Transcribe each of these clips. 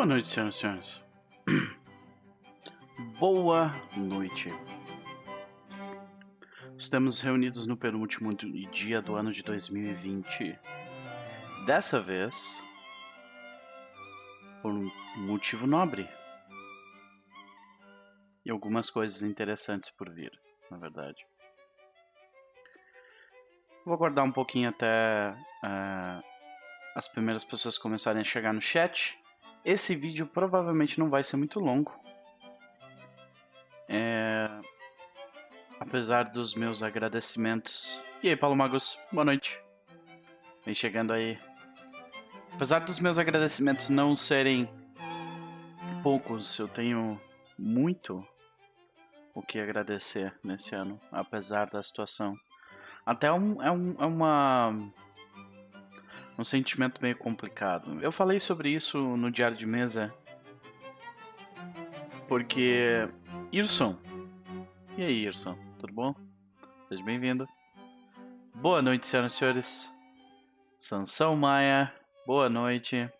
Boa noite, senhoras e senhores. Boa noite. Estamos reunidos no penúltimo dia do ano de 2020. Dessa vez, por um motivo nobre. E algumas coisas interessantes por vir, na verdade. Vou aguardar um pouquinho até uh, as primeiras pessoas começarem a chegar no chat. Esse vídeo provavelmente não vai ser muito longo. É... Apesar dos meus agradecimentos. E aí, Paulo Magos, boa noite. Vem chegando aí. Apesar dos meus agradecimentos não serem poucos, eu tenho muito o que agradecer nesse ano, apesar da situação. Até um, é, um, é uma um sentimento meio complicado. Eu falei sobre isso no diário de mesa porque Irson. E aí, Irson, tudo bom? Seja bem-vindo. Boa noite, senhoras e senhores. Sansão Maia, boa noite.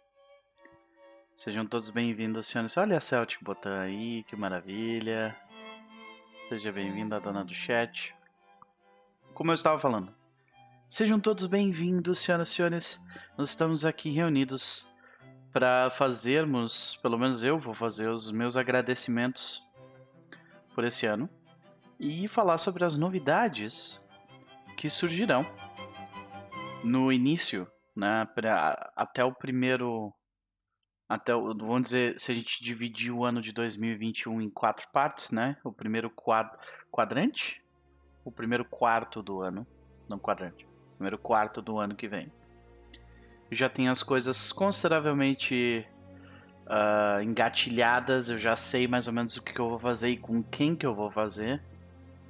Sejam todos bem-vindos, senhoras senhores. Olha a Celtic botando aí, que maravilha. Seja bem-vinda, dona do chat. Como eu estava falando, sejam todos bem-vindos, senhoras e senhores. Nós estamos aqui reunidos para fazermos, pelo menos eu vou fazer os meus agradecimentos por esse ano e falar sobre as novidades que surgirão no início, né, pra, até o primeiro até o, vamos dizer, se a gente dividir o ano de 2021 em quatro partes, né? O primeiro quad, quadrante, o primeiro quarto do ano, não quadrante, primeiro quarto do ano que vem. Já tem as coisas consideravelmente uh, engatilhadas, eu já sei mais ou menos o que, que eu vou fazer e com quem que eu vou fazer.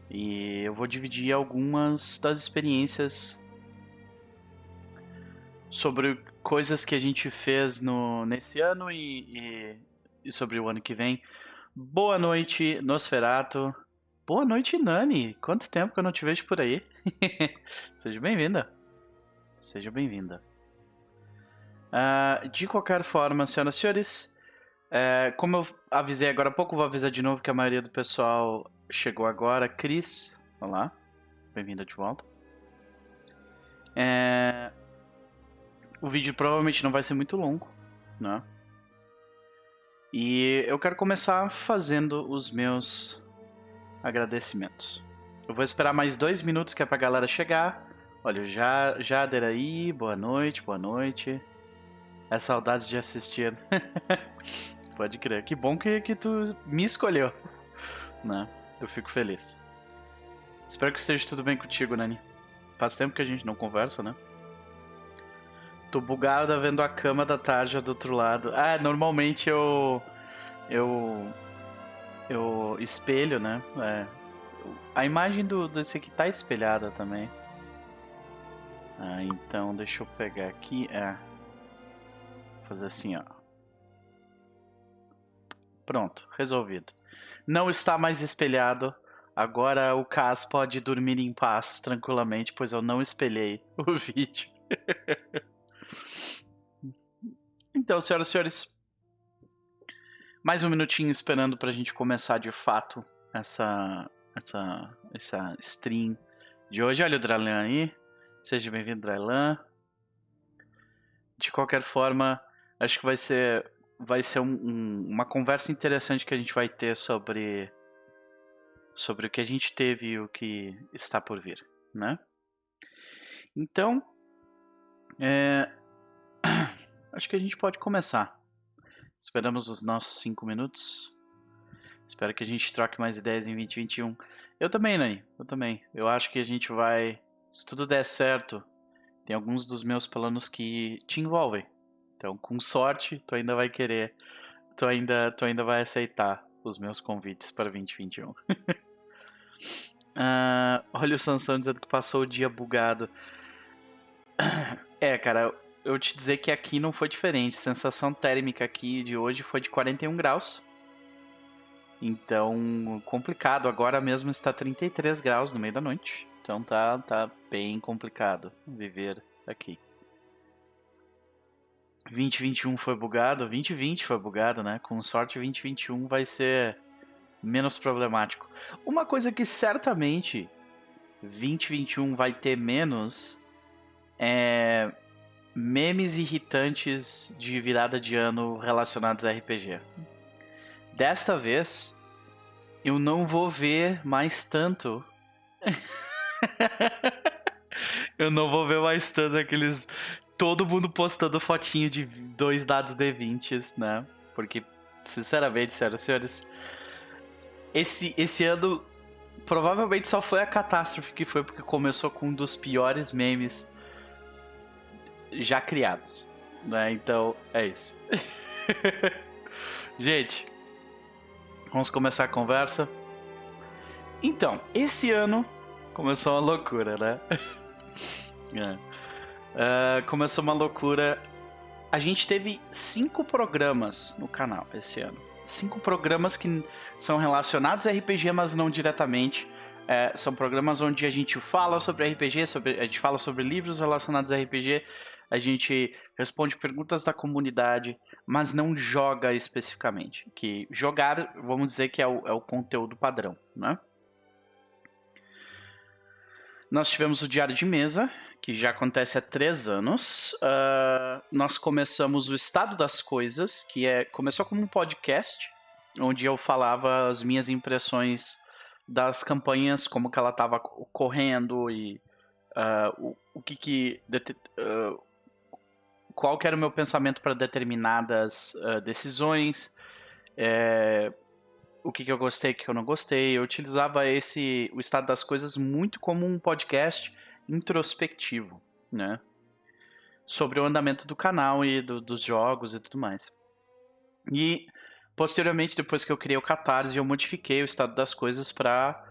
E eu vou dividir algumas das experiências sobre coisas que a gente fez no, nesse ano e, e, e sobre o ano que vem. Boa noite, Nosferato. Boa noite, Nani. Quanto tempo que eu não te vejo por aí? Seja bem-vinda. Seja bem-vinda. Uh, de qualquer forma, senhoras e senhores, uh, como eu avisei agora há pouco, vou avisar de novo que a maioria do pessoal chegou agora. Cris, olá. Bem-vinda de volta. Uh, o vídeo provavelmente não vai ser muito longo, né? E eu quero começar fazendo os meus agradecimentos. Eu vou esperar mais dois minutos que é pra galera chegar. Olha, já, Jader aí, boa noite, boa noite. É saudades de assistir. Pode crer. Que bom que, que tu me escolheu. Né? Eu fico feliz. Espero que esteja tudo bem contigo, Nani. Faz tempo que a gente não conversa, né? Tô bugado vendo a cama da tarja do outro lado. Ah, normalmente eu. Eu. Eu espelho, né? É. A imagem do, desse aqui tá espelhada também. Ah, então deixa eu pegar aqui. É. Vou fazer assim, ó. Pronto, resolvido. Não está mais espelhado. Agora o Cas pode dormir em paz tranquilamente, pois eu não espelhei o vídeo. Então, senhoras e senhores, mais um minutinho esperando para a gente começar de fato essa, essa, essa stream de hoje. Olha o Drailan aí. Seja bem-vindo, Drailan. De qualquer forma, acho que vai ser, vai ser um, um, uma conversa interessante que a gente vai ter sobre, sobre o que a gente teve e o que está por vir, né? Então, é, acho que a gente pode começar. Esperamos os nossos 5 minutos. Espero que a gente troque mais ideias em 2021. Eu também, Nani. Eu também. Eu acho que a gente vai. Se tudo der certo, tem alguns dos meus planos que te envolvem. Então, com sorte, tu ainda vai querer. Tu ainda, tu ainda vai aceitar os meus convites para 2021. uh, ah, olha o Sansão dizendo que passou o dia bugado. É, cara, eu te dizer que aqui não foi diferente. A sensação térmica aqui de hoje foi de 41 graus. Então, complicado. Agora mesmo está 33 graus no meio da noite. Então tá, tá bem complicado viver aqui. 2021 foi bugado, 2020 foi bugado, né? Com sorte, 2021 vai ser menos problemático. Uma coisa que certamente 2021 vai ter menos é memes irritantes de virada de ano relacionados a RPG. Desta vez, eu não vou ver mais tanto. eu não vou ver mais tanto aqueles. Todo mundo postando fotinho de dois dados D20s, né? Porque, sinceramente, senhoras e senhores, esse, esse ano provavelmente só foi a catástrofe que foi porque começou com um dos piores memes já criados. Né? Então, é isso. Gente, vamos começar a conversa. Então, esse ano começou uma loucura, né? é. uh, começou uma loucura. A gente teve cinco programas no canal esse ano. Cinco programas que são relacionados a RPG, mas não diretamente. É, são programas onde a gente fala sobre RPG, sobre, a gente fala sobre livros relacionados a RPG, a gente responde perguntas da comunidade, mas não joga especificamente. Que jogar, vamos dizer que é o, é o conteúdo padrão, né? Nós tivemos o Diário de Mesa, que já acontece há três anos. Uh, nós começamos o Estado das Coisas, que é começou como um podcast, onde eu falava as minhas impressões das campanhas, como que ela estava correndo e uh, o, o que que uh, qual que era o meu pensamento para determinadas uh, decisões, é, o que, que eu gostei, o que eu não gostei. Eu utilizava esse o estado das coisas muito como um podcast introspectivo, né? Sobre o andamento do canal e do, dos jogos e tudo mais. E posteriormente, depois que eu criei o Catarse, eu modifiquei o estado das coisas para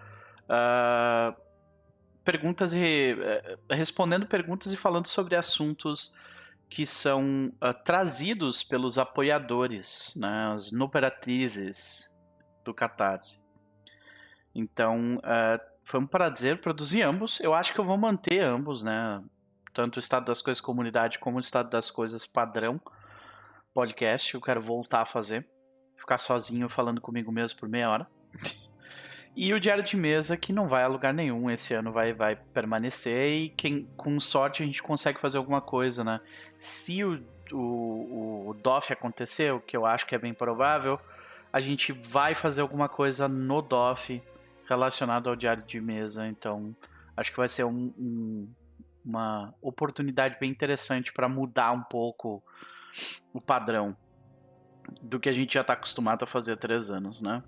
uh, perguntas e uh, respondendo perguntas e falando sobre assuntos que são uh, trazidos pelos apoiadores, né, as noperatrizes do Catarse. Então, uh, foi um prazer produzir ambos. Eu acho que eu vou manter ambos, né? Tanto o Estado das Coisas Comunidade como o Estado das Coisas Padrão podcast. Eu quero voltar a fazer. Ficar sozinho falando comigo mesmo por meia hora. E o diário de mesa que não vai a lugar nenhum, esse ano vai, vai permanecer e quem, com sorte a gente consegue fazer alguma coisa, né? Se o, o, o DOF acontecer, o que eu acho que é bem provável, a gente vai fazer alguma coisa no DOF relacionado ao diário de mesa, então acho que vai ser um, um, uma oportunidade bem interessante para mudar um pouco o padrão do que a gente já está acostumado a fazer há três anos, né?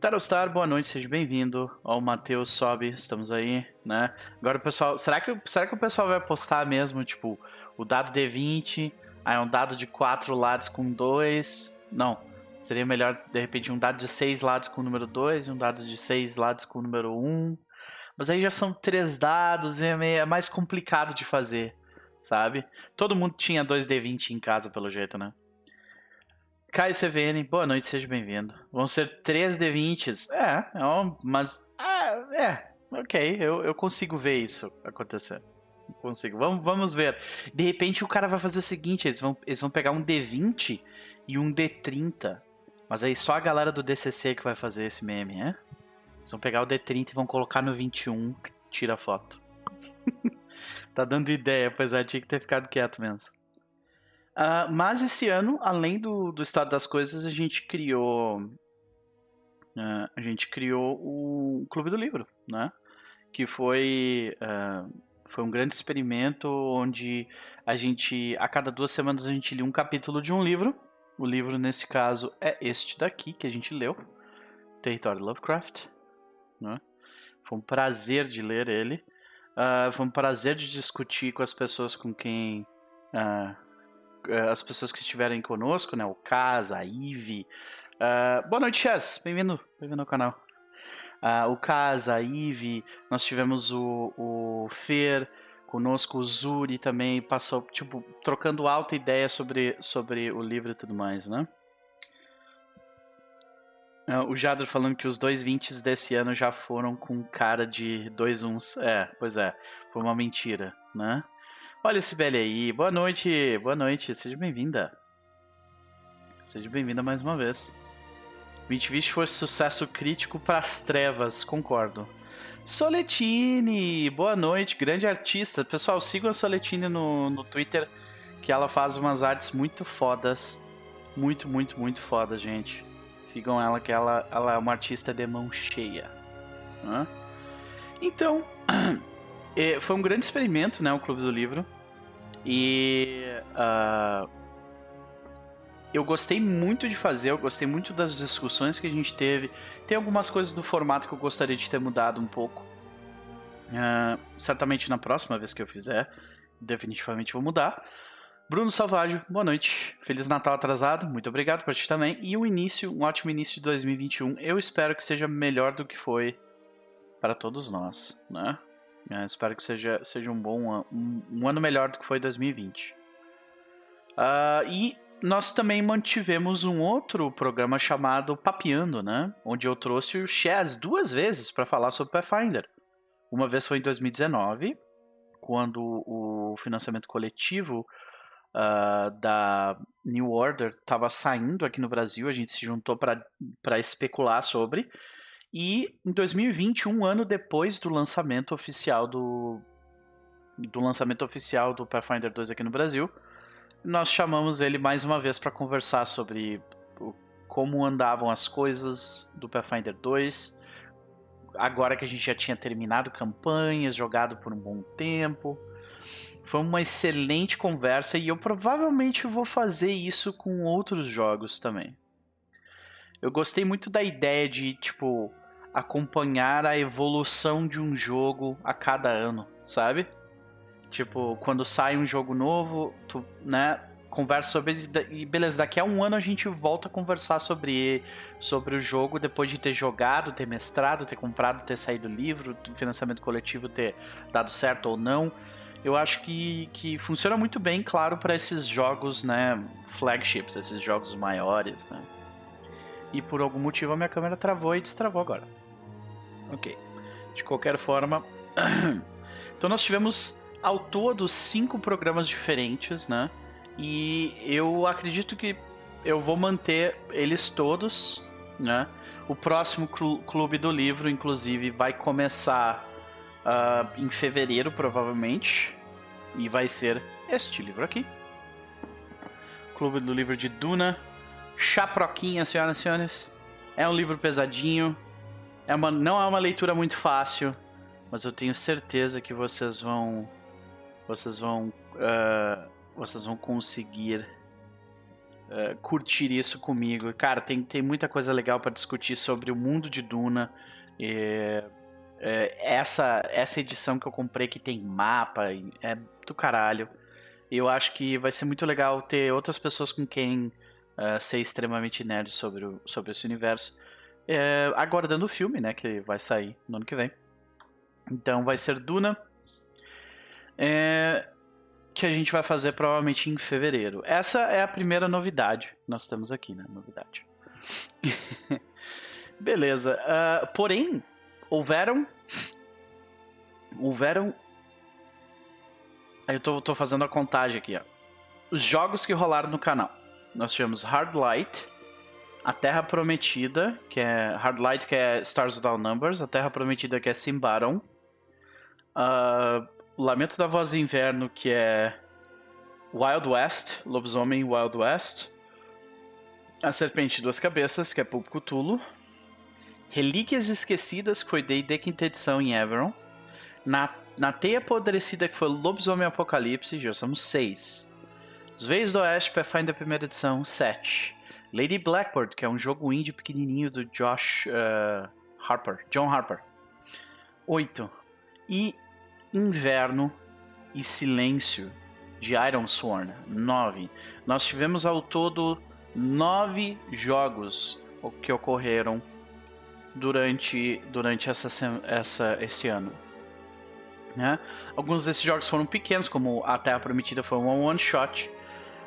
Tarostar, boa noite, seja bem-vindo. Ó, o Matheus sobe, estamos aí, né? Agora pessoal. Será que, será que o pessoal vai postar mesmo, tipo, o dado D20, aí um dado de 4 lados com 2? Não. Seria melhor, de repente, um dado de 6 lados com o número 2 e um dado de 6 lados com o número 1. Um. Mas aí já são três dados e é, meio, é mais complicado de fazer, sabe? Todo mundo tinha dois D20 em casa, pelo jeito, né? Caio CVN, boa noite, seja bem-vindo. Vão ser 3 D20s. É, é um, mas. Ah, é, ok, eu, eu consigo ver isso acontecer. Consigo. Vamos, vamos ver. De repente o cara vai fazer o seguinte: eles vão, eles vão pegar um D20 e um D30. Mas aí só a galera do DCC que vai fazer esse meme, né? Eles vão pegar o D30 e vão colocar no 21, tira a foto. tá dando ideia, apesar de que ter ficado quieto mesmo. Uh, mas esse ano, além do, do estado das coisas, a gente criou. Uh, a gente criou o Clube do Livro, né? Que foi, uh, foi um grande experimento onde a gente, a cada duas semanas, a gente lia um capítulo de um livro. O livro, nesse caso, é este daqui que a gente leu, Território Lovecraft. Né? Foi um prazer de ler ele. foi um prazer de discutir com as pessoas com quem as pessoas que estiverem conosco, né? O Casa, a Ive. Uh, boa noite, Chess. Bem-vindo. Bem-vindo ao canal. Uh, o Casa, a Ive. Nós tivemos o, o Fer conosco, o Zuri também passou, tipo, trocando alta ideia sobre, sobre o livro e tudo mais, né? Uh, o Jadro falando que os dois 20 desse ano já foram com cara de dois uns. É, pois é, foi uma mentira, né? Olha esse Sibeli aí. Boa noite, boa noite. Seja bem-vinda. Seja bem-vinda mais uma vez. Mitvish foi sucesso crítico para as trevas, concordo. Soletine, boa noite, grande artista. Pessoal, sigam a Soletine no, no Twitter, que ela faz umas artes muito fodas. Muito, muito, muito foda, gente. Sigam ela, que ela, ela é uma artista de mão cheia. Hã? Então, é, foi um grande experimento, né, o Clube do Livro. E uh, eu gostei muito de fazer, eu gostei muito das discussões que a gente teve. Tem algumas coisas do formato que eu gostaria de ter mudado um pouco. Uh, certamente na próxima vez que eu fizer, definitivamente vou mudar. Bruno Salvaggio, boa noite. Feliz Natal atrasado, muito obrigado para ti também. E um início, um ótimo início de 2021. Eu espero que seja melhor do que foi para todos nós, né? É, espero que seja, seja um bom ano, um, um ano melhor do que foi 2020. Uh, ah, e nós também mantivemos um outro programa chamado Papiando, né? Onde eu trouxe o Chaz duas vezes para falar sobre Pathfinder. Uma vez foi em 2019, quando o financiamento coletivo uh, da New Order estava saindo aqui no Brasil, a gente se juntou para especular sobre. E em 2020, um ano depois do lançamento oficial do, do lançamento oficial do Pathfinder 2 aqui no Brasil, nós chamamos ele mais uma vez para conversar sobre como andavam as coisas do Pathfinder 2, agora que a gente já tinha terminado campanhas, jogado por um bom tempo. Foi uma excelente conversa e eu provavelmente vou fazer isso com outros jogos também. Eu gostei muito da ideia de, tipo, acompanhar a evolução de um jogo a cada ano, sabe? Tipo, quando sai um jogo novo, tu, né, conversa sobre e beleza, daqui a um ano a gente volta a conversar sobre sobre o jogo depois de ter jogado, ter mestrado, ter comprado, ter saído livro, financiamento coletivo ter dado certo ou não. Eu acho que, que funciona muito bem, claro, para esses jogos, né, flagships, esses jogos maiores, né? E por algum motivo a minha câmera travou e destravou agora. Ok. De qualquer forma. então nós tivemos ao todo cinco programas diferentes, né? E eu acredito que eu vou manter eles todos, né? O próximo clube do livro, inclusive, vai começar uh, em fevereiro, provavelmente. E vai ser este livro aqui. Clube do Livro de Duna. Chaproquinha, senhoras e senhores. É um livro pesadinho, é uma, não é uma leitura muito fácil, mas eu tenho certeza que vocês vão, vocês vão, uh, vocês vão conseguir uh, curtir isso comigo. Cara, tem, tem muita coisa legal para discutir sobre o mundo de Duna. E, uh, essa, essa edição que eu comprei que tem mapa é do caralho. Eu acho que vai ser muito legal ter outras pessoas com quem ser extremamente nerd sobre, o, sobre esse universo é, aguardando o filme, né? Que vai sair no ano que vem. Então vai ser Duna. É, que a gente vai fazer provavelmente em fevereiro. Essa é a primeira novidade nós temos aqui, né? Novidade. Beleza. Uh, porém, houveram. Houveram. Eu tô, tô fazendo a contagem aqui, ó. Os jogos que rolaram no canal. Nós tivemos Hard Light, a Terra Prometida, que é Hardlight, que é Stars Without Numbers, a Terra Prometida, que é Simbaron, uh, Lamento da Voz do Inverno, que é Wild West, Lobisomem Wild West, a Serpente de Duas Cabeças, que é Pulp Cthulhu, Relíquias Esquecidas, que foi D&D quinta edição em Everon, na, na Teia Apodrecida, que foi Lobisomem Apocalipse, já somos seis. Os Veios do Oeste, Pathfinder primeira edição, sete. Lady Blackbird, que é um jogo indie pequenininho do Josh uh, Harper, John Harper. 8. E Inverno e Silêncio, de Iron Sworn. 9. Nós tivemos ao todo nove jogos que ocorreram durante, durante essa, essa, esse ano. Né? Alguns desses jogos foram pequenos, como A Terra Prometida foi um one-shot.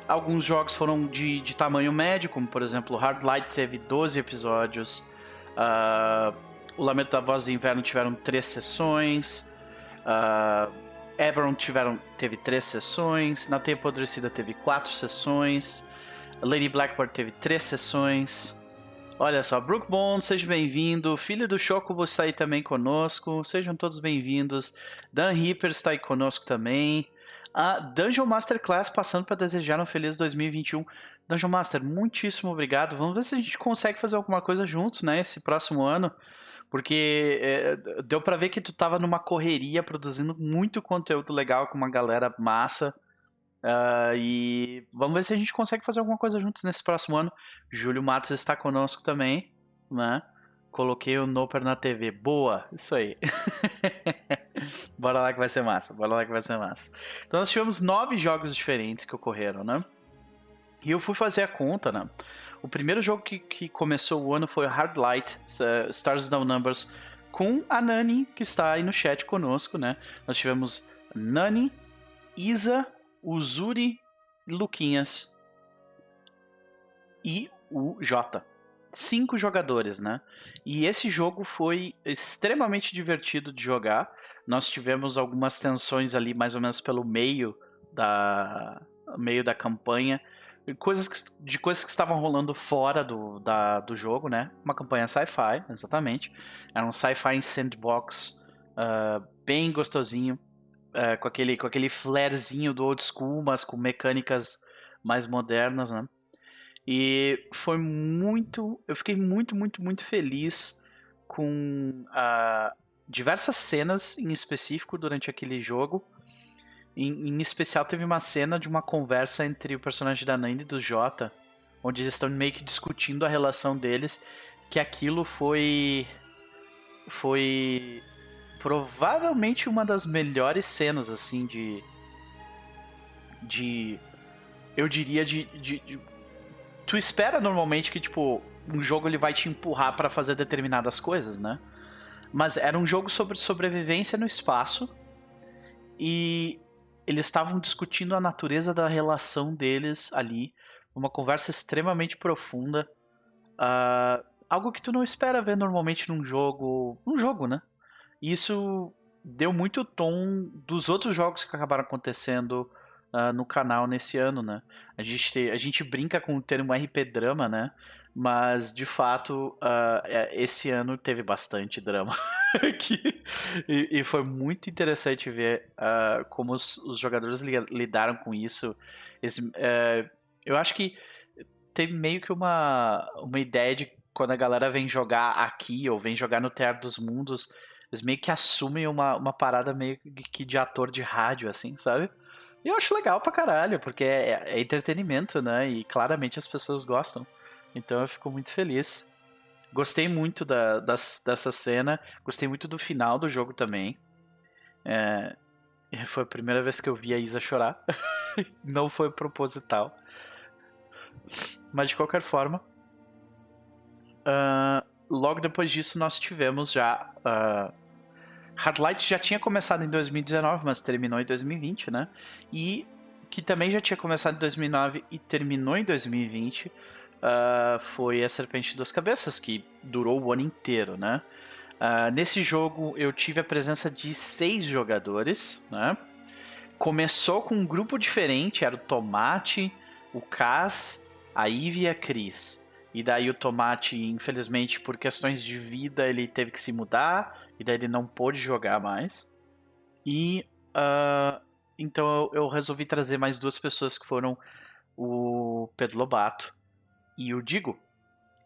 Alguns jogos foram de, de tamanho médio, como por exemplo Hard Light teve 12 episódios. Uh, o Lamento da Voz do Inverno tiveram três sessões. Uh, Eberron tiveram, teve três sessões. Na Teia Apodrecida teve quatro sessões. Lady Blackbird teve três sessões. Olha só, Brook Bond, seja bem-vindo. Filho do Chocobo está aí também conosco. Sejam todos bem-vindos. Dan Reaper está aí conosco também. A Dungeon Masterclass passando para desejar um feliz 2021. Dungeon Master, muitíssimo obrigado. Vamos ver se a gente consegue fazer alguma coisa juntos, né, esse próximo ano. Porque é, deu para ver que tu tava numa correria produzindo muito conteúdo legal com uma galera massa. Uh, e vamos ver se a gente consegue fazer alguma coisa juntos nesse próximo ano. Júlio Matos está conosco também, né? Coloquei o Noper na TV. Boa, isso aí. bora lá que vai ser massa, bora lá que vai ser massa. Então nós tivemos nove jogos diferentes que ocorreram, né? E eu fui fazer a conta, né? O primeiro jogo que, que começou o ano foi Hard Light, Stars Down Numbers, com a Nani, que está aí no chat conosco, né? Nós tivemos Nani, Isa, Uzuri, Luquinhas e o Jota. Cinco jogadores, né? E esse jogo foi extremamente divertido de jogar. Nós tivemos algumas tensões ali, mais ou menos pelo meio da, meio da campanha. Coisas que, de coisas que estavam rolando fora do, da, do jogo, né? Uma campanha sci-fi, exatamente. Era um sci-fi em sandbox, uh, bem gostosinho é, com, aquele, com aquele flarezinho do old school, mas com mecânicas mais modernas, né? E foi muito. Eu fiquei muito, muito, muito feliz com uh, diversas cenas em específico durante aquele jogo. Em, em, especial, teve uma cena de uma conversa entre o personagem da Nandi e do Jota, onde eles estão meio que discutindo a relação deles. Que aquilo foi. Foi provavelmente uma das melhores cenas, assim, de. De. Eu diria de, de, de. Tu espera normalmente que, tipo, um jogo ele vai te empurrar para fazer determinadas coisas, né? Mas era um jogo sobre sobrevivência no espaço. E eles estavam discutindo a natureza da relação deles ali. Uma conversa extremamente profunda. Uh, algo que tu não espera ver normalmente num jogo. Num jogo, né? isso deu muito tom dos outros jogos que acabaram acontecendo uh, no canal nesse ano, né? A gente, te, a gente brinca com o termo RP drama, né? Mas de fato, uh, esse ano teve bastante drama aqui. E, e, foi muito interessante ver uh, como os, os, jogadores lidaram com isso. Esse, uh, eu acho que tem meio que uma, uma ideia de quando a galera vem jogar aqui ou vem jogar no Teatro dos Mundos, eles meio que assumem uma, uma parada meio que de ator de rádio, assim, sabe? Eu acho legal pra caralho, porque é, é entretenimento, né? E claramente as pessoas gostam. Então eu fico muito feliz. Gostei muito da, das, dessa cena, gostei muito do final do jogo também. É, foi a primeira vez que eu vi a Isa chorar. Não foi proposital. Mas de qualquer forma. Uh, logo depois disso nós tivemos já. Uh, Hardlight já tinha começado em 2019, mas terminou em 2020, né? E que também já tinha começado em 2009 e terminou em 2020 uh, ah, foi a Serpente das Cabeças, que durou o ano inteiro, né? Uh, nesse jogo eu tive a presença de seis jogadores, né? Começou com um grupo diferente, era o Tomate, o Cas, a Ivy e a Cris. E daí o Tomate, infelizmente, por questões de vida, ele teve que se mudar. E daí ele não pôde jogar mais. E uh, então eu, eu, resolvi trazer mais duas pessoas que foram o Pedro Lobato e o Digo.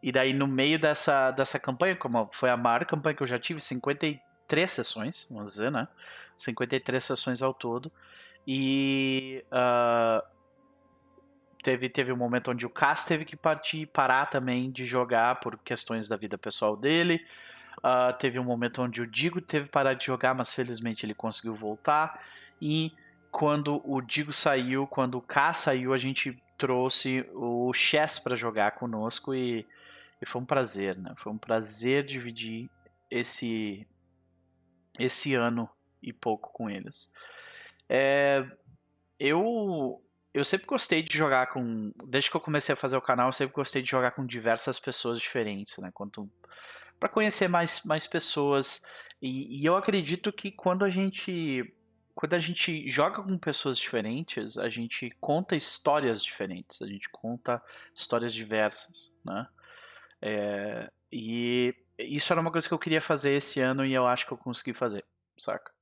E daí no meio dessa, dessa campanha, como foi a maior campanha que eu já tive, 53 sessões, vamos dizer, né? 53 sessões ao todo. E uh, teve, teve um momento onde o Cass teve que partir, parar também de jogar por questões da vida pessoal dele. Uh, teve um momento onde o Digo teve parar de jogar, mas felizmente ele conseguiu voltar. E quando o Digo saiu, quando o K saiu, a gente trouxe o Chess para jogar conosco e, e, foi um prazer, né? Foi um prazer dividir esse esse ano e pouco com eles. É, eu eu sempre gostei de jogar com. Desde que eu comecei a fazer o canal, eu sempre gostei de jogar com diversas pessoas diferentes, né? Quanto para conhecer mais, mais pessoas. E, e, eu acredito que quando a gente quando a gente joga com pessoas diferentes, a gente conta histórias diferentes, a gente conta histórias diversas, né? É, e isso era uma coisa que eu queria fazer esse ano e eu acho que eu consegui fazer, saca?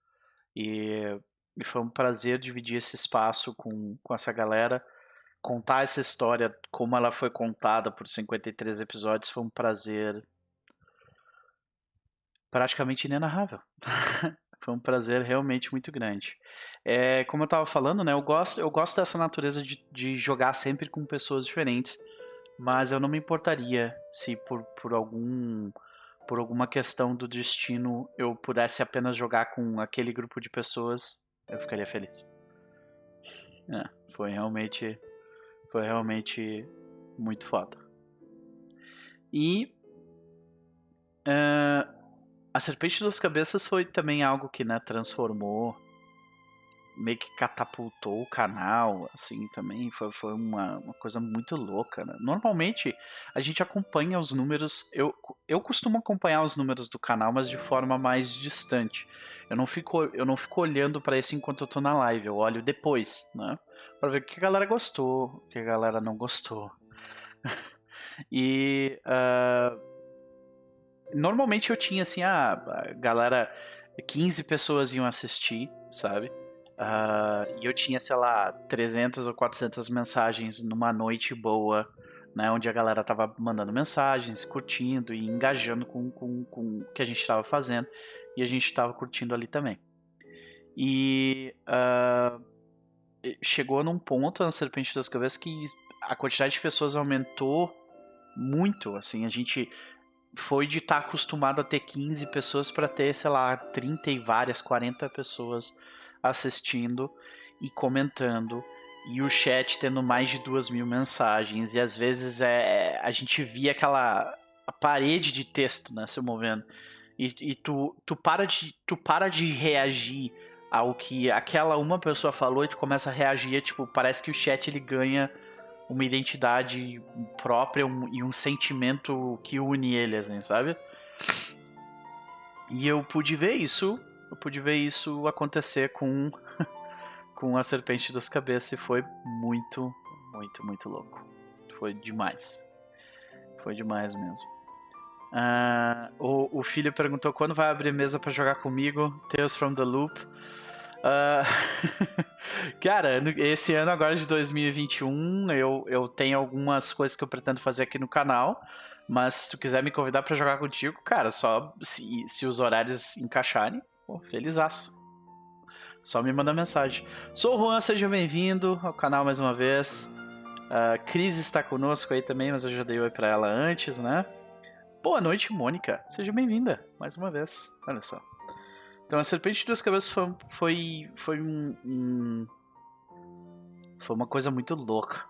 E, e foi um prazer dividir esse espaço com, com essa galera. Contar essa história como ela foi contada por 53 episódios foi um prazer praticamente inenarrável. Foi um prazer realmente muito grande. É, como eu estava falando, né, eu gosto, eu gosto dessa natureza de, de jogar sempre com pessoas diferentes, mas eu não me importaria se por, por algum por alguma questão do destino eu pudesse apenas jogar com aquele grupo de pessoas, eu ficaria feliz. É, foi realmente foi realmente muito foda. E uh, a Serpente das Cabeças foi também algo que, né, transformou, meio que catapultou o canal, assim, também foi, foi uma, uma coisa muito louca, né? Normalmente, a gente acompanha os números, eu, eu costumo acompanhar os números do canal, mas de forma mais distante. Eu não fico, eu não fico olhando para isso enquanto eu tô na live, eu olho depois, né? Pra ver o que a galera gostou, o que a galera não gostou. e... Uh, normalmente eu tinha assim, a galera, 15 pessoas iam assistir, sabe? Uh, e eu tinha, sei lá, 300 ou 400 mensagens numa noite boa, né? Onde a galera tava mandando mensagens, curtindo e engajando com, com, com o que a gente estava fazendo. E a gente estava curtindo ali também. E uh, chegou num ponto na Serpente das Cabeças que a quantidade de pessoas aumentou muito, assim, a gente foi de estar tá acostumado a ter 15 pessoas para ter, sei lá, 30 e várias, 40 pessoas assistindo e comentando. E o chat tendo mais de duas mil mensagens. E às vezes é, é a gente via aquela parede de texto né, se movendo. E, e tu, tu, para de, tu para de reagir ao que aquela uma pessoa falou e tu começa a reagir. Tipo, parece que o chat ele ganha uma identidade própria um, e um sentimento que une ele, assim, sabe? E eu pude ver isso, eu pude ver isso acontecer com com a serpente das cabeças e foi muito, muito, muito louco. Foi demais. Foi demais mesmo. Uh, o, o filho perguntou quando vai abrir mesa para jogar comigo, Tales from the Loop. Uh, cara, esse ano agora de 2021 eu, eu tenho algumas coisas que eu pretendo fazer aqui no canal. Mas se tu quiser me convidar para jogar contigo, cara, só se, se os horários encaixarem, pô, felizaço. Só me manda mensagem. Sou o Juan, seja bem-vindo ao canal mais uma vez. Uh, Cris está conosco aí também, mas eu já dei oi pra ela antes, né? Boa noite, Mônica. Seja bem-vinda mais uma vez. Olha só. Então a Serpente de Duas Cabeças foi, foi, foi um, um, Foi uma coisa muito louca.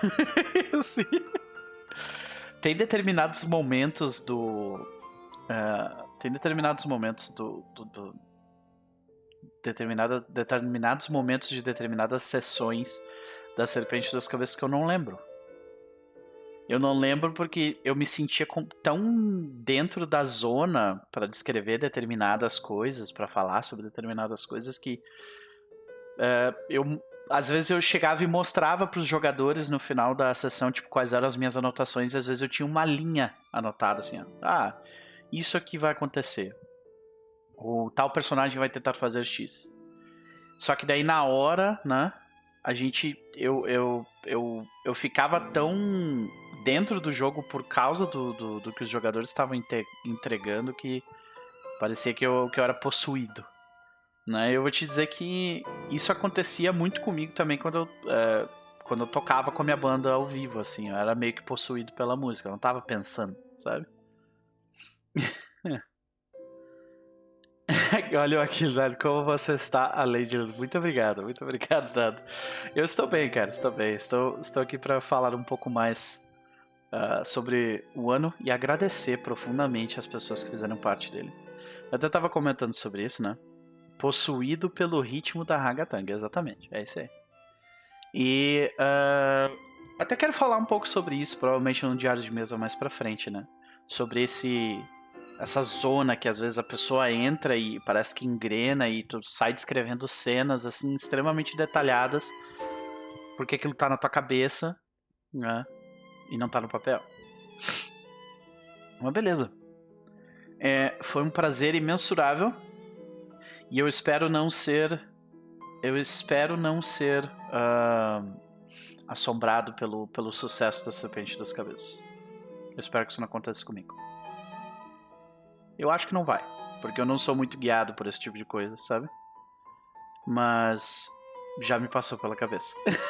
assim. Tem determinados momentos do. Uh, tem determinados momentos do. do, do determinada, determinados momentos de determinadas sessões da Serpente das Cabeças que eu não lembro. Eu não lembro porque eu me sentia tão dentro da zona para descrever determinadas coisas, para falar sobre determinadas coisas que uh, eu às vezes eu chegava e mostrava para os jogadores no final da sessão tipo quais eram as minhas anotações. E às vezes eu tinha uma linha anotada assim, ó, ah, isso aqui vai acontecer. O tal personagem vai tentar fazer X. Só que daí na hora, né? A gente. Eu, eu, eu, eu ficava tão dentro do jogo por causa do, do, do que os jogadores estavam entregando que parecia que eu, que eu era possuído. Né? Eu vou te dizer que isso acontecia muito comigo também quando eu, é, quando eu tocava com a minha banda ao vivo, assim. Eu era meio que possuído pela música, eu não tava pensando, sabe? Olha aqui, Dado, como você está, além de Muito obrigado, muito obrigado, Dado. Eu estou bem, cara, estou bem. Estou, estou aqui para falar um pouco mais uh, sobre o ano e agradecer profundamente as pessoas que fizeram parte dele. Eu até estava comentando sobre isso, né? Possuído pelo ritmo da Ragatanga, exatamente, é isso aí. E uh, até quero falar um pouco sobre isso, provavelmente no diário de mesa mais pra frente, né? Sobre esse essa zona que às vezes a pessoa entra e parece que engrena e tu sai descrevendo cenas assim extremamente detalhadas porque aquilo tá na tua cabeça, né? E não tá no papel. Mas beleza. É, foi um prazer imensurável e eu espero não ser eu espero não ser uh, assombrado pelo, pelo sucesso da Serpente das Cabeças. Eu espero que isso não aconteça comigo. Eu acho que não vai, porque eu não sou muito guiado por esse tipo de coisa, sabe? Mas já me passou pela cabeça.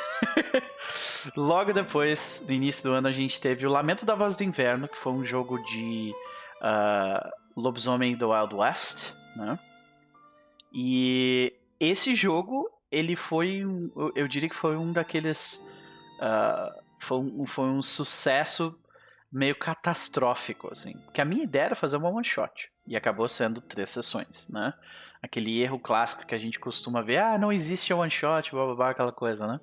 Logo depois, no início do ano, a gente teve o Lamento da Voz do Inverno, que foi um jogo de uh, lobisomem do Wild West, né? E esse jogo, ele foi, eu diria que foi um daqueles, uh, foi, um, foi um sucesso meio catastrófico, assim. Porque a minha ideia era fazer uma one shot. E acabou sendo três sessões, né? Aquele erro clássico que a gente costuma ver, ah, não existe one shot, blá blá blá, aquela coisa, né?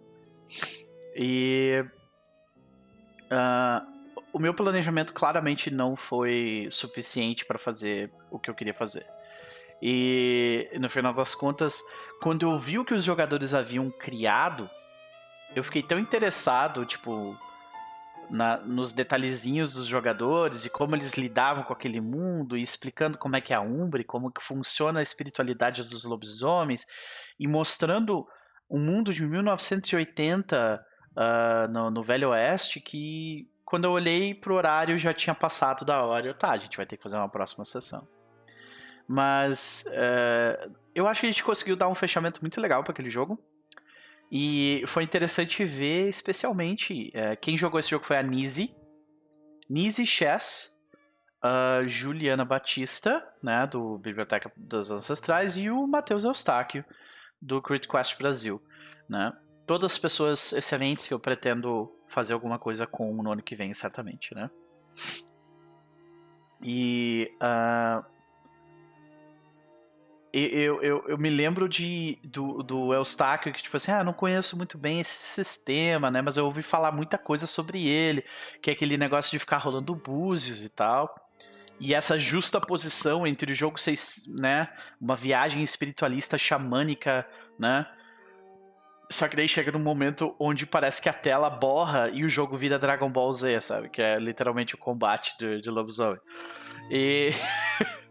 E. Uh, o meu planejamento claramente não foi suficiente para fazer o que eu queria fazer. E no final das contas, quando eu vi o que os jogadores haviam criado, eu fiquei tão interessado, tipo, na, nos detalhezinhos dos jogadores e como eles lidavam com aquele mundo e explicando como é que é a Umbre, como que funciona a espiritualidade dos lobisomens e mostrando um mundo de 1980 uh, ah, no, no, Velho Oeste que quando eu olhei pro horário já tinha passado da hora. Eu, tá, a gente vai ter que fazer uma próxima sessão. Mas uh, eu acho que a gente conseguiu dar um fechamento muito legal para aquele jogo. E foi interessante ver, especialmente, é, quem jogou esse jogo foi a Nise, Nise Chess, a Juliana Batista, né, do Biblioteca dos Ancestrais, e o Matheus Eustáquio, do Crit Quest Brasil, né. Todas pessoas excelentes que eu pretendo fazer alguma coisa com no ano que vem, certamente, né. E uh, eu, eu, eu me lembro de, do, do Eustáquio, que tipo assim, ah, não conheço muito bem esse sistema, né? Mas eu ouvi falar muita coisa sobre ele, que é aquele negócio de ficar rolando búzios e tal. E essa justa posição entre o jogo ser, né, uma viagem espiritualista xamânica, né? Só que daí chega num momento onde parece que a tela borra e o jogo vira Dragon Ball Z, sabe? Que é literalmente o combate de, de lobisomem. E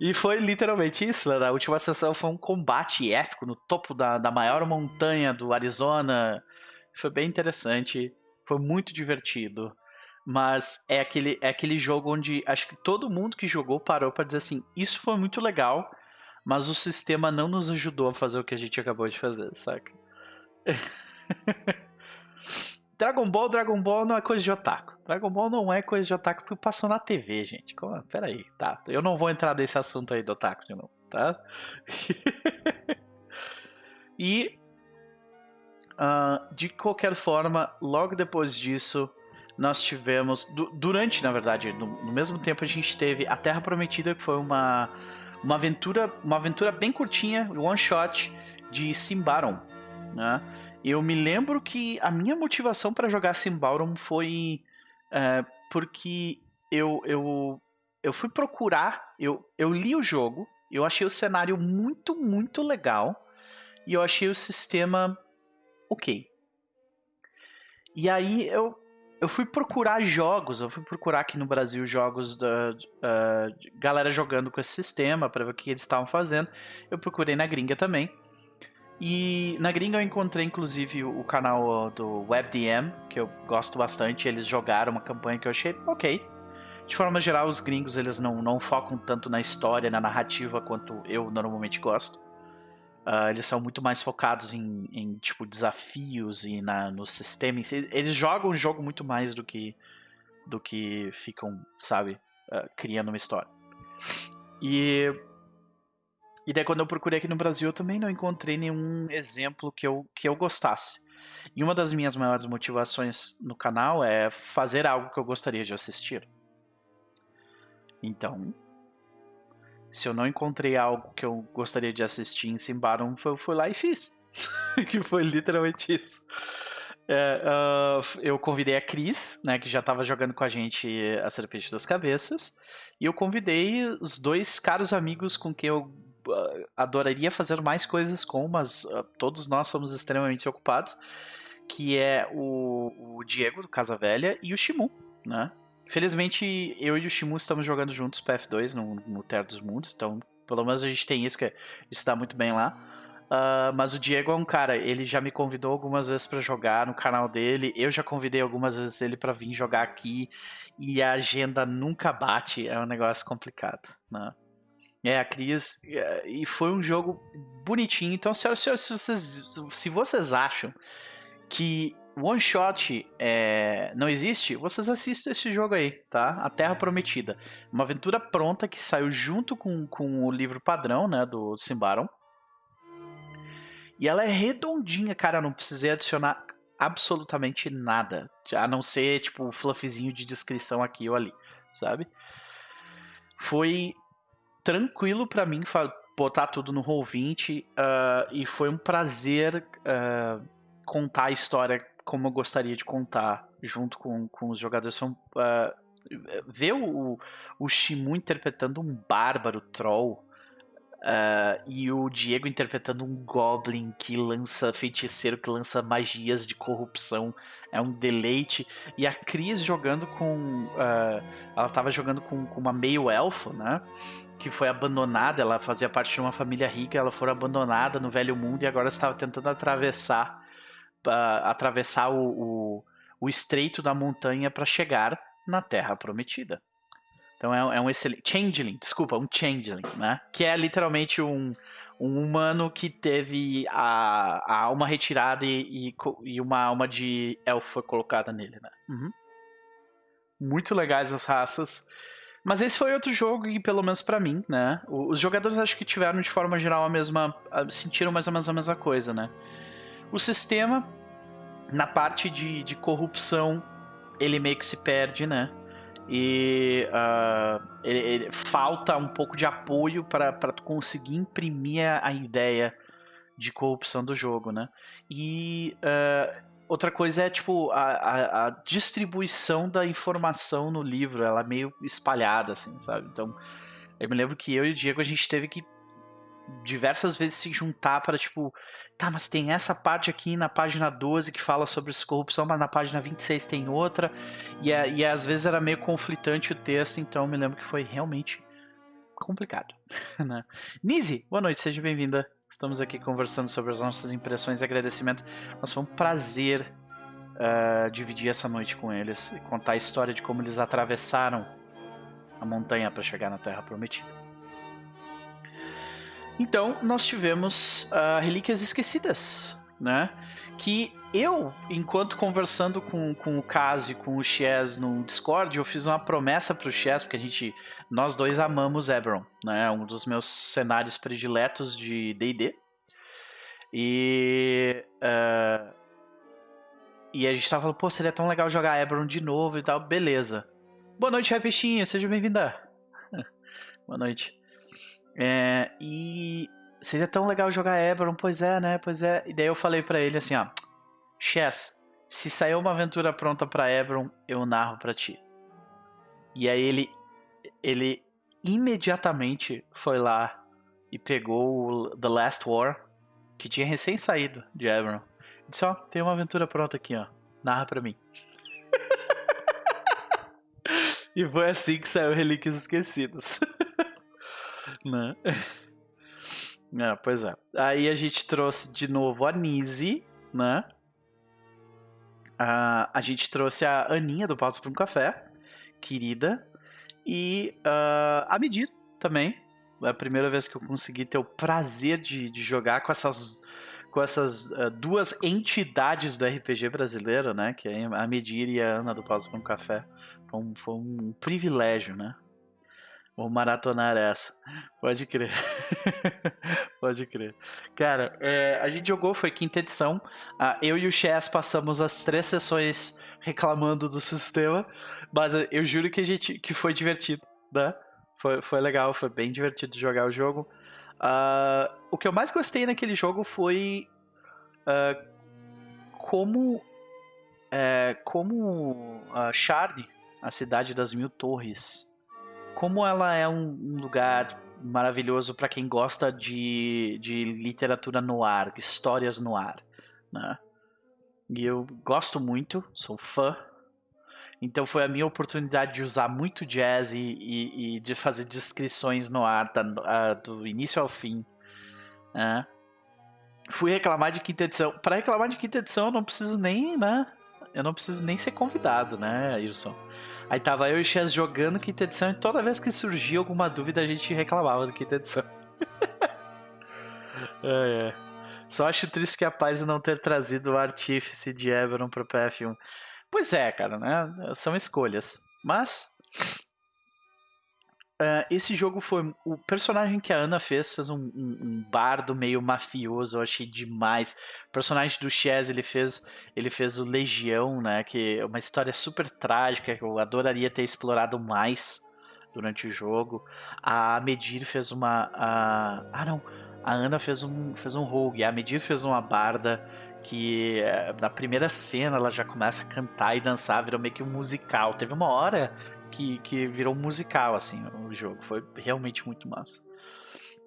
E foi literalmente isso, né? A última sessão foi um combate épico no topo da, da maior montanha do Arizona. Foi bem interessante, foi muito divertido. Mas é aquele, é aquele jogo onde acho que todo mundo que jogou parou para dizer assim: isso foi muito legal, mas o sistema não nos ajudou a fazer o que a gente acabou de fazer, saca? Dragon Ball, Dragon Ball não é coisa de otaku. Dragon Ball não é coisa de otaku porque passou na TV, gente. Como? Pera aí, tá. Eu não vou entrar nesse assunto aí do otaku de novo, tá? e uh, de qualquer forma, logo depois disso, nós tivemos du durante, na verdade, no, no, mesmo tempo a gente teve a Terra Prometida, que foi uma uma aventura, uma aventura bem curtinha, one shot de Simbaron, né? Eu me lembro que a minha motivação para jogar Symbaurum foi é, porque eu, eu, eu fui procurar, eu, eu li o jogo, eu achei o cenário muito, muito legal e eu achei o sistema ok. E aí eu, eu fui procurar jogos, eu fui procurar aqui no Brasil jogos da uh, galera jogando com esse sistema para ver o que eles estavam fazendo. Eu procurei na gringa também. E na gringa eu encontrei inclusive o canal do WebDM, que eu gosto bastante. Eles jogaram uma campanha que eu achei ok. De forma geral, os gringos eles não, não focam tanto na história, na narrativa, quanto eu normalmente gosto. Uh, eles são muito mais focados em, em tipo desafios e na, no sistema. Eles jogam o jogo muito mais do que do que ficam, sabe, uh, criando uma história. E e daí quando eu procurei aqui no Brasil, eu também não encontrei nenhum exemplo que eu, que eu gostasse. E uma das minhas maiores motivações no canal é fazer algo que eu gostaria de assistir. Então, se eu não encontrei algo que eu gostaria de assistir em Simbarum, eu fui lá e fiz. que foi literalmente isso. É, uh, eu convidei a Cris, né, que já estava jogando com a gente a Serpente das Cabeças, E eu convidei os dois caros amigos com quem eu uh, adoraria fazer mais coisas com, mas uh, todos nós somos extremamente ocupados, que é o, o Diego do Casa Velha e o Shimu, né? Felizmente, eu e o Shimu estamos jogando juntos PF2 no, no Terra dos Mundos, então pelo menos a gente tem isso, que está muito bem lá. Uh, mas o Diego é um cara, ele já me convidou algumas vezes para jogar no canal dele. Eu já convidei algumas vezes ele para vir jogar aqui e a agenda nunca bate. É um negócio complicado, né? É, a Cris. É, e foi um jogo bonitinho. Então, se, se, se, vocês, se vocês acham que One Shot é, não existe, vocês assistem esse jogo aí, tá? A Terra Prometida. Uma aventura pronta que saiu junto com, com o livro padrão, né? Do Simbaron. E ela é redondinha, cara. Eu não precisei adicionar absolutamente nada. A não ser, tipo, o fluffzinho de descrição aqui ou ali, sabe? Foi tranquilo para mim botar tudo no Roll20 uh, e foi um prazer uh, contar a história como eu gostaria de contar junto com, com os jogadores. São, uh, ver o, o Shimu interpretando um bárbaro troll Uh, e o Diego interpretando um Goblin que lança feiticeiro, que lança magias de corrupção. É um deleite. E a Cris jogando com. Uh, ela estava jogando com, com uma meio-elfo, né? Que foi abandonada. Ela fazia parte de uma família rica. Ela foi abandonada no Velho Mundo e agora estava tentando atravessar uh, atravessar o, o, o estreito da montanha para chegar na Terra Prometida. Então é, é um excelente. Changeling, desculpa, um Changeling, né? Que é literalmente um, um humano que teve a, a alma retirada e, e, e uma alma de elfo colocada nele, né? Uhum. Muito legais as raças. Mas esse foi outro jogo e pelo menos para mim, né? Os jogadores acho que tiveram de forma geral a mesma. sentiram mais ou menos a mesma coisa, né? O sistema, na parte de, de corrupção, ele meio que se perde, né? e uh, ele, ele, falta um pouco de apoio para tu conseguir imprimir a, a, ideia de corrupção do jogo, né? E uh, outra coisa é tipo a, a, a, distribuição da informação no livro, ela é meio espalhada, assim, sabe? Então eu me lembro que eu e o Diego a gente teve que diversas vezes se juntar para tipo tá, mas tem essa parte aqui na página 12 que fala sobre corrupção, mas na página 26 tem outra, e, e às vezes era meio conflitante o texto, então me lembro que foi realmente complicado. Né? Nise, boa noite, seja bem-vinda. Estamos aqui conversando sobre as nossas impressões e agradecimento. Mas foi um prazer uh, dividir essa noite com eles e contar a história de como eles atravessaram a montanha para chegar na Terra Prometida. Então, nós tivemos uh, Relíquias Esquecidas, né? Que eu, enquanto conversando com, com o Kazi e com o Chess no Discord, eu fiz uma promessa pro Chess, porque a gente, nós dois amamos Eberron, né? Um dos meus cenários prediletos de D&D. E... Uh, e a gente tava falando, pô, seria tão legal jogar Eberron de novo e tal. Beleza. Boa noite, Repeixinha, seja bem-vinda. Boa noite. É, e seria tão legal jogar Eberron, pois é, né? Pois é. E daí eu falei para ele assim, ó, Chess, se sair uma aventura pronta para Eberron, eu narro para ti. E aí ele ele imediatamente foi lá e pegou o The Last War, que tinha recém saído de Eberron. E disse, ó, tem uma aventura pronta aqui, ó. Narra pra mim. e foi assim que saiu Relíquias Esquecidas. né? É, pois é. Aí a gente trouxe de novo a Nise, né? Uh, a gente trouxe a Aninha do Pausa para um Café, querida. E uh, a Medir também. É a primeira vez que eu consegui ter o prazer de, de jogar com essas, com essas uh, duas entidades do RPG brasileiro, né? Que é a Medir e a Ana do Pausa para um Café. Um, foi um privilégio, né? Vou maratonar essa. Pode crer. Pode crer. Cara, é, a gente jogou, foi quinta edição. Ah, eu e o Chess passamos as três sessões reclamando do sistema. Mas eu juro que a gente que foi divertido, né? Foi, foi legal, foi bem divertido jogar o jogo. Uh, o que eu mais gostei naquele jogo foi uh, como é, como uh, Shard, a cidade das mil torres, como ela é um, lugar maravilhoso para quem gosta de, de literatura no ar, histórias no ar, né? E eu gosto muito, sou fã. Então foi a minha oportunidade de usar muito jazz e, e, e de fazer descrições no ar, tá, do início ao fim. Né? Fui reclamar de quinta edição. Para reclamar de quinta edição, eu não preciso nem, né? Eu não preciso nem ser convidado, né, Wilson? Aí tava eu e o Chess jogando quinta edição e toda vez que surgia alguma dúvida a gente reclamava do quinta edição. é, é. Só acho triste que a Paz não ter trazido o artífice de Eberron pro PF1. Pois é, cara, né? São escolhas. Mas Uh, esse jogo foi. O personagem que a Ana fez fez um, um, um, bardo meio mafioso, eu achei demais. O personagem do Chaz, ele fez, ele fez o Legião, né? Que é uma história super trágica que eu adoraria ter explorado mais durante o jogo. A Medir fez uma. A, ah, não. A Ana fez um, fez um rogue. A Medir fez uma barda que eh, na primeira cena ela já começa a cantar e dançar, virou meio que um musical. Teve uma hora que, que virou musical, assim, o jogo. Foi realmente muito massa.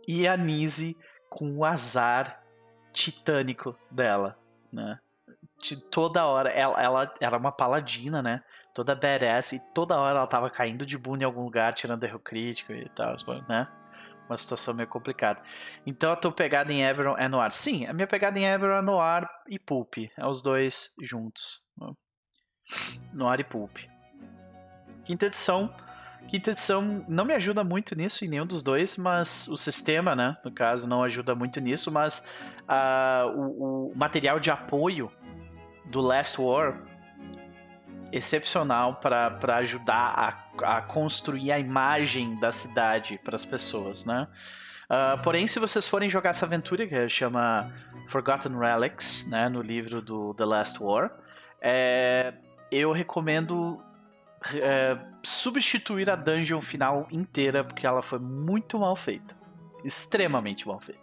E a Nise com o azar titânico dela, né? De toda hora, ela, ela era uma paladina, né? Toda badass e toda hora ela tava caindo de bunda em algum lugar, tirando erro crítico e tal, né? Uma situação meio complicada. Então a tua pegada em Eberron é no ar. Sim, a minha pegada em Eberron é no ar e Pulp. É os dois juntos. Né? No ar e Pulp. Quinta edição. Quinta edição não me ajuda muito nisso em nenhum dos dois, mas o sistema, né, no caso, não ajuda muito nisso, mas uh, o, o, material de apoio do Last War excepcional para ajudar a, a, construir a imagem da cidade para as pessoas, né? Uh, porém, se vocês forem jogar essa aventura que chama Forgotten Relics, né, no livro do The Last War, é, eu recomendo é, substituir a dungeon final inteira, porque ela foi muito mal feita. Extremamente mal feita.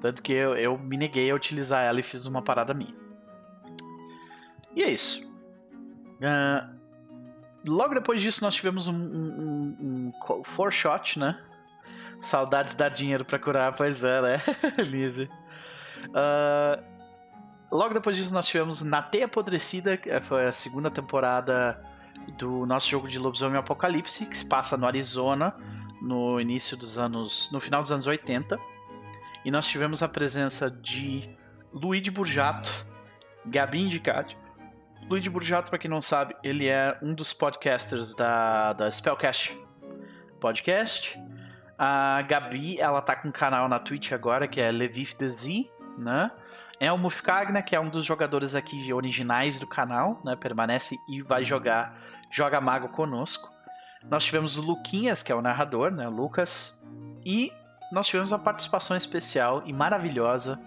Tanto que eu, eu me neguei a utilizar ela e fiz uma parada minha. E é isso. Uh, logo depois disso, nós tivemos um, um, um, um four shot, né? Saudades dar dinheiro para curar, pois é, né, Lizzie? Uh, logo depois disso, nós tivemos Na Teia Apodrecida, que foi a segunda temporada do nosso jogo de lobisomem Apocalipse, que se passa no Arizona, no início dos anos. no final dos anos 80. E nós tivemos a presença de Luigi Burjato, Gabi Indicati. Luigi Burjato, para quem não sabe, ele é um dos podcasters da, da Spellcast Podcast. A Gabi, ela tá com um canal na Twitch agora, que é Levif the Z, né? É o Mufkagna, que é um dos jogadores aqui originais do canal, né? Permanece e vai jogar Joga Mago conosco. Nós tivemos o Luquinhas, que é o narrador, né, o Lucas, e nós tivemos a participação especial e maravilhosa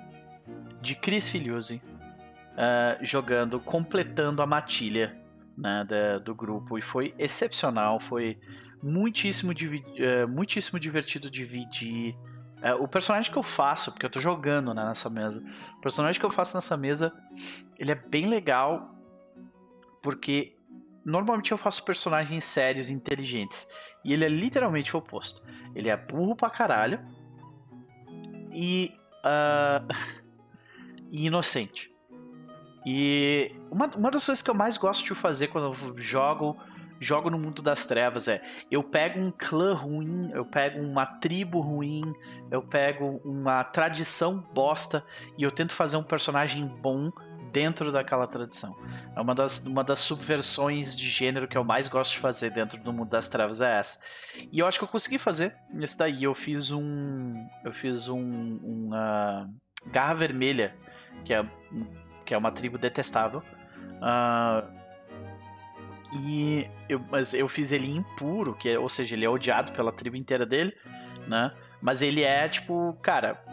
de Chris Filiuzzi uh, jogando, completando a matilha né, da, do grupo. E foi excepcional, foi muitíssimo, uh, muitíssimo divertido dividir. Uh, o personagem que eu faço, porque eu tô jogando né, nessa mesa, o personagem que eu faço nessa mesa, ele é bem legal, porque normalmente eu faço personagens sérios e inteligentes. E ele é literalmente o oposto. Ele é burro pra caralho. E. Uh, e inocente. E uma, uma das coisas que eu mais gosto de fazer quando eu jogo jogo no mundo das trevas é eu pego um clã ruim, eu pego uma tribo ruim, eu pego uma tradição bosta e eu tento fazer um personagem bom dentro daquela tradição. É uma das, uma das subversões de gênero que eu mais gosto de fazer dentro do mundo das trevas é essa. E eu acho que eu consegui fazer esse daí. Eu fiz um. Eu fiz um. Uma Garra Vermelha, que é, que é uma tribo detestável. Uh, e eu, mas eu fiz ele impuro, que é, ou seja, ele é odiado pela tribo inteira dele, né? Mas ele é tipo, cara,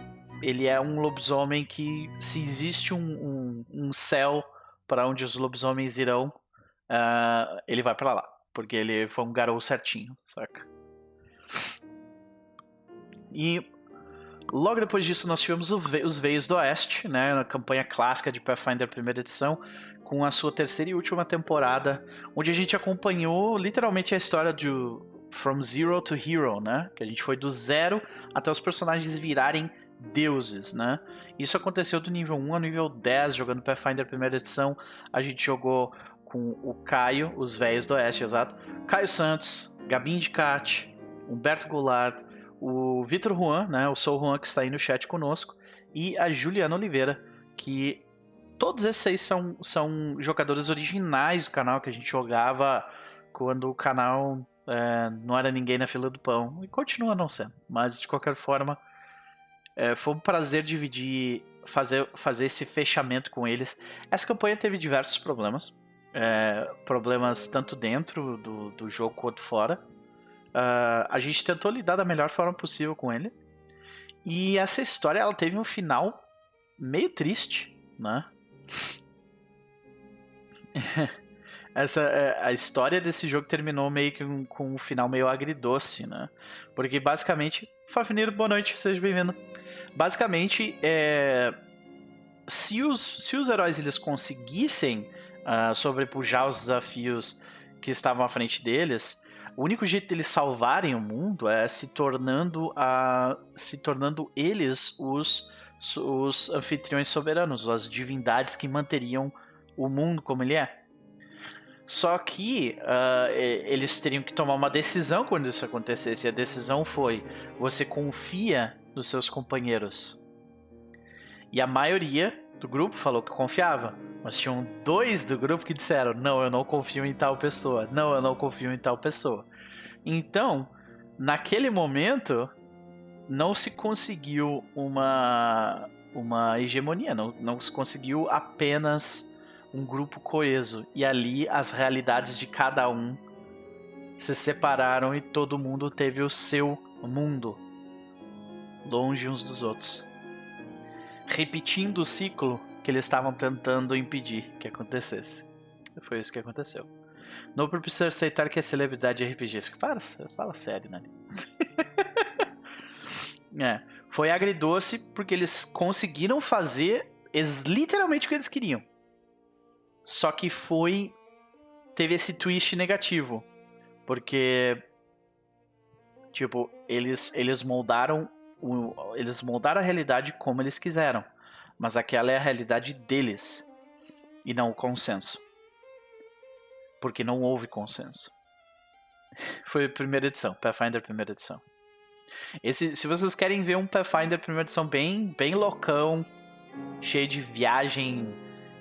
ele é um lobisomem que, se existe um, um, um céu para onde os lobisomens irão, uh, ele vai para lá. Porque ele foi um garoto certinho, saca? E logo depois disso nós tivemos os Veios do Oeste, né, na campanha clássica de Pathfinder primeira edição, com a sua terceira e última temporada, onde a gente acompanhou literalmente a história de From Zero to Hero, né? Que a gente foi do zero até os personagens virarem deuses, né? Isso aconteceu do nível 1 ao nível 10, jogando Pathfinder primeira edição. A gente jogou com o Caio, os velhos do Oeste, exato. Caio Santos, Gabin de Cat, Humberto Goulart, o Vitor Juan, né? O Sou Juan que está aí no chat conosco, e a Juliana Oliveira, que todos esses aí são, são jogadores originais do canal que a gente jogava quando o canal é, não era ninguém na fila do pão. E continua não sendo. Mas de qualquer forma, é, foi um prazer dividir, fazer, fazer esse fechamento com eles. Essa campanha teve diversos problemas. É, problemas tanto dentro do, do jogo quanto fora. Uh, a gente tentou lidar da melhor forma possível com ele. E essa história ela teve um final meio triste, né? Essa, é, a história desse jogo terminou meio que com, com um final meio agridoce, né? Porque basicamente. Fafnir, boa noite, seja bem-vindo. Basicamente, é, se, os, se os heróis eles conseguissem uh, sobrepujar os desafios que estavam à frente deles, o único jeito deles salvarem o mundo é se tornando, a, se tornando eles os, os anfitriões soberanos, as divindades que manteriam o mundo como ele é. Só que uh, eles teriam que tomar uma decisão quando isso acontecesse. E a decisão foi: você confia nos seus companheiros. E a maioria do grupo falou que confiava. Mas tinham dois do grupo que disseram: não, eu não confio em tal pessoa. Não, eu não confio em tal pessoa. Então, naquele momento, não se conseguiu uma, uma hegemonia. Não, não se conseguiu apenas um grupo coeso. E ali as realidades de cada um se separaram e todo mundo teve o seu mundo, longe uns dos outros. Repetindo o ciclo que eles estavam tentando impedir que acontecesse. Foi isso que aconteceu. Não precisa aceitar que a celebridade é RPG. Para, fala sério, né? é, foi agridoce porque eles conseguiram fazer literalmente o que eles queriam. Só que foi. Teve esse twist negativo. Porque. Tipo, eles, eles moldaram. O, eles moldaram a realidade como eles quiseram. Mas aquela é a realidade deles. E não o consenso. Porque não houve consenso. Foi a primeira edição, Pathfinder primeira edição. Esse, se vocês querem ver um Pathfinder primeira edição bem, bem loucão, cheio de viagem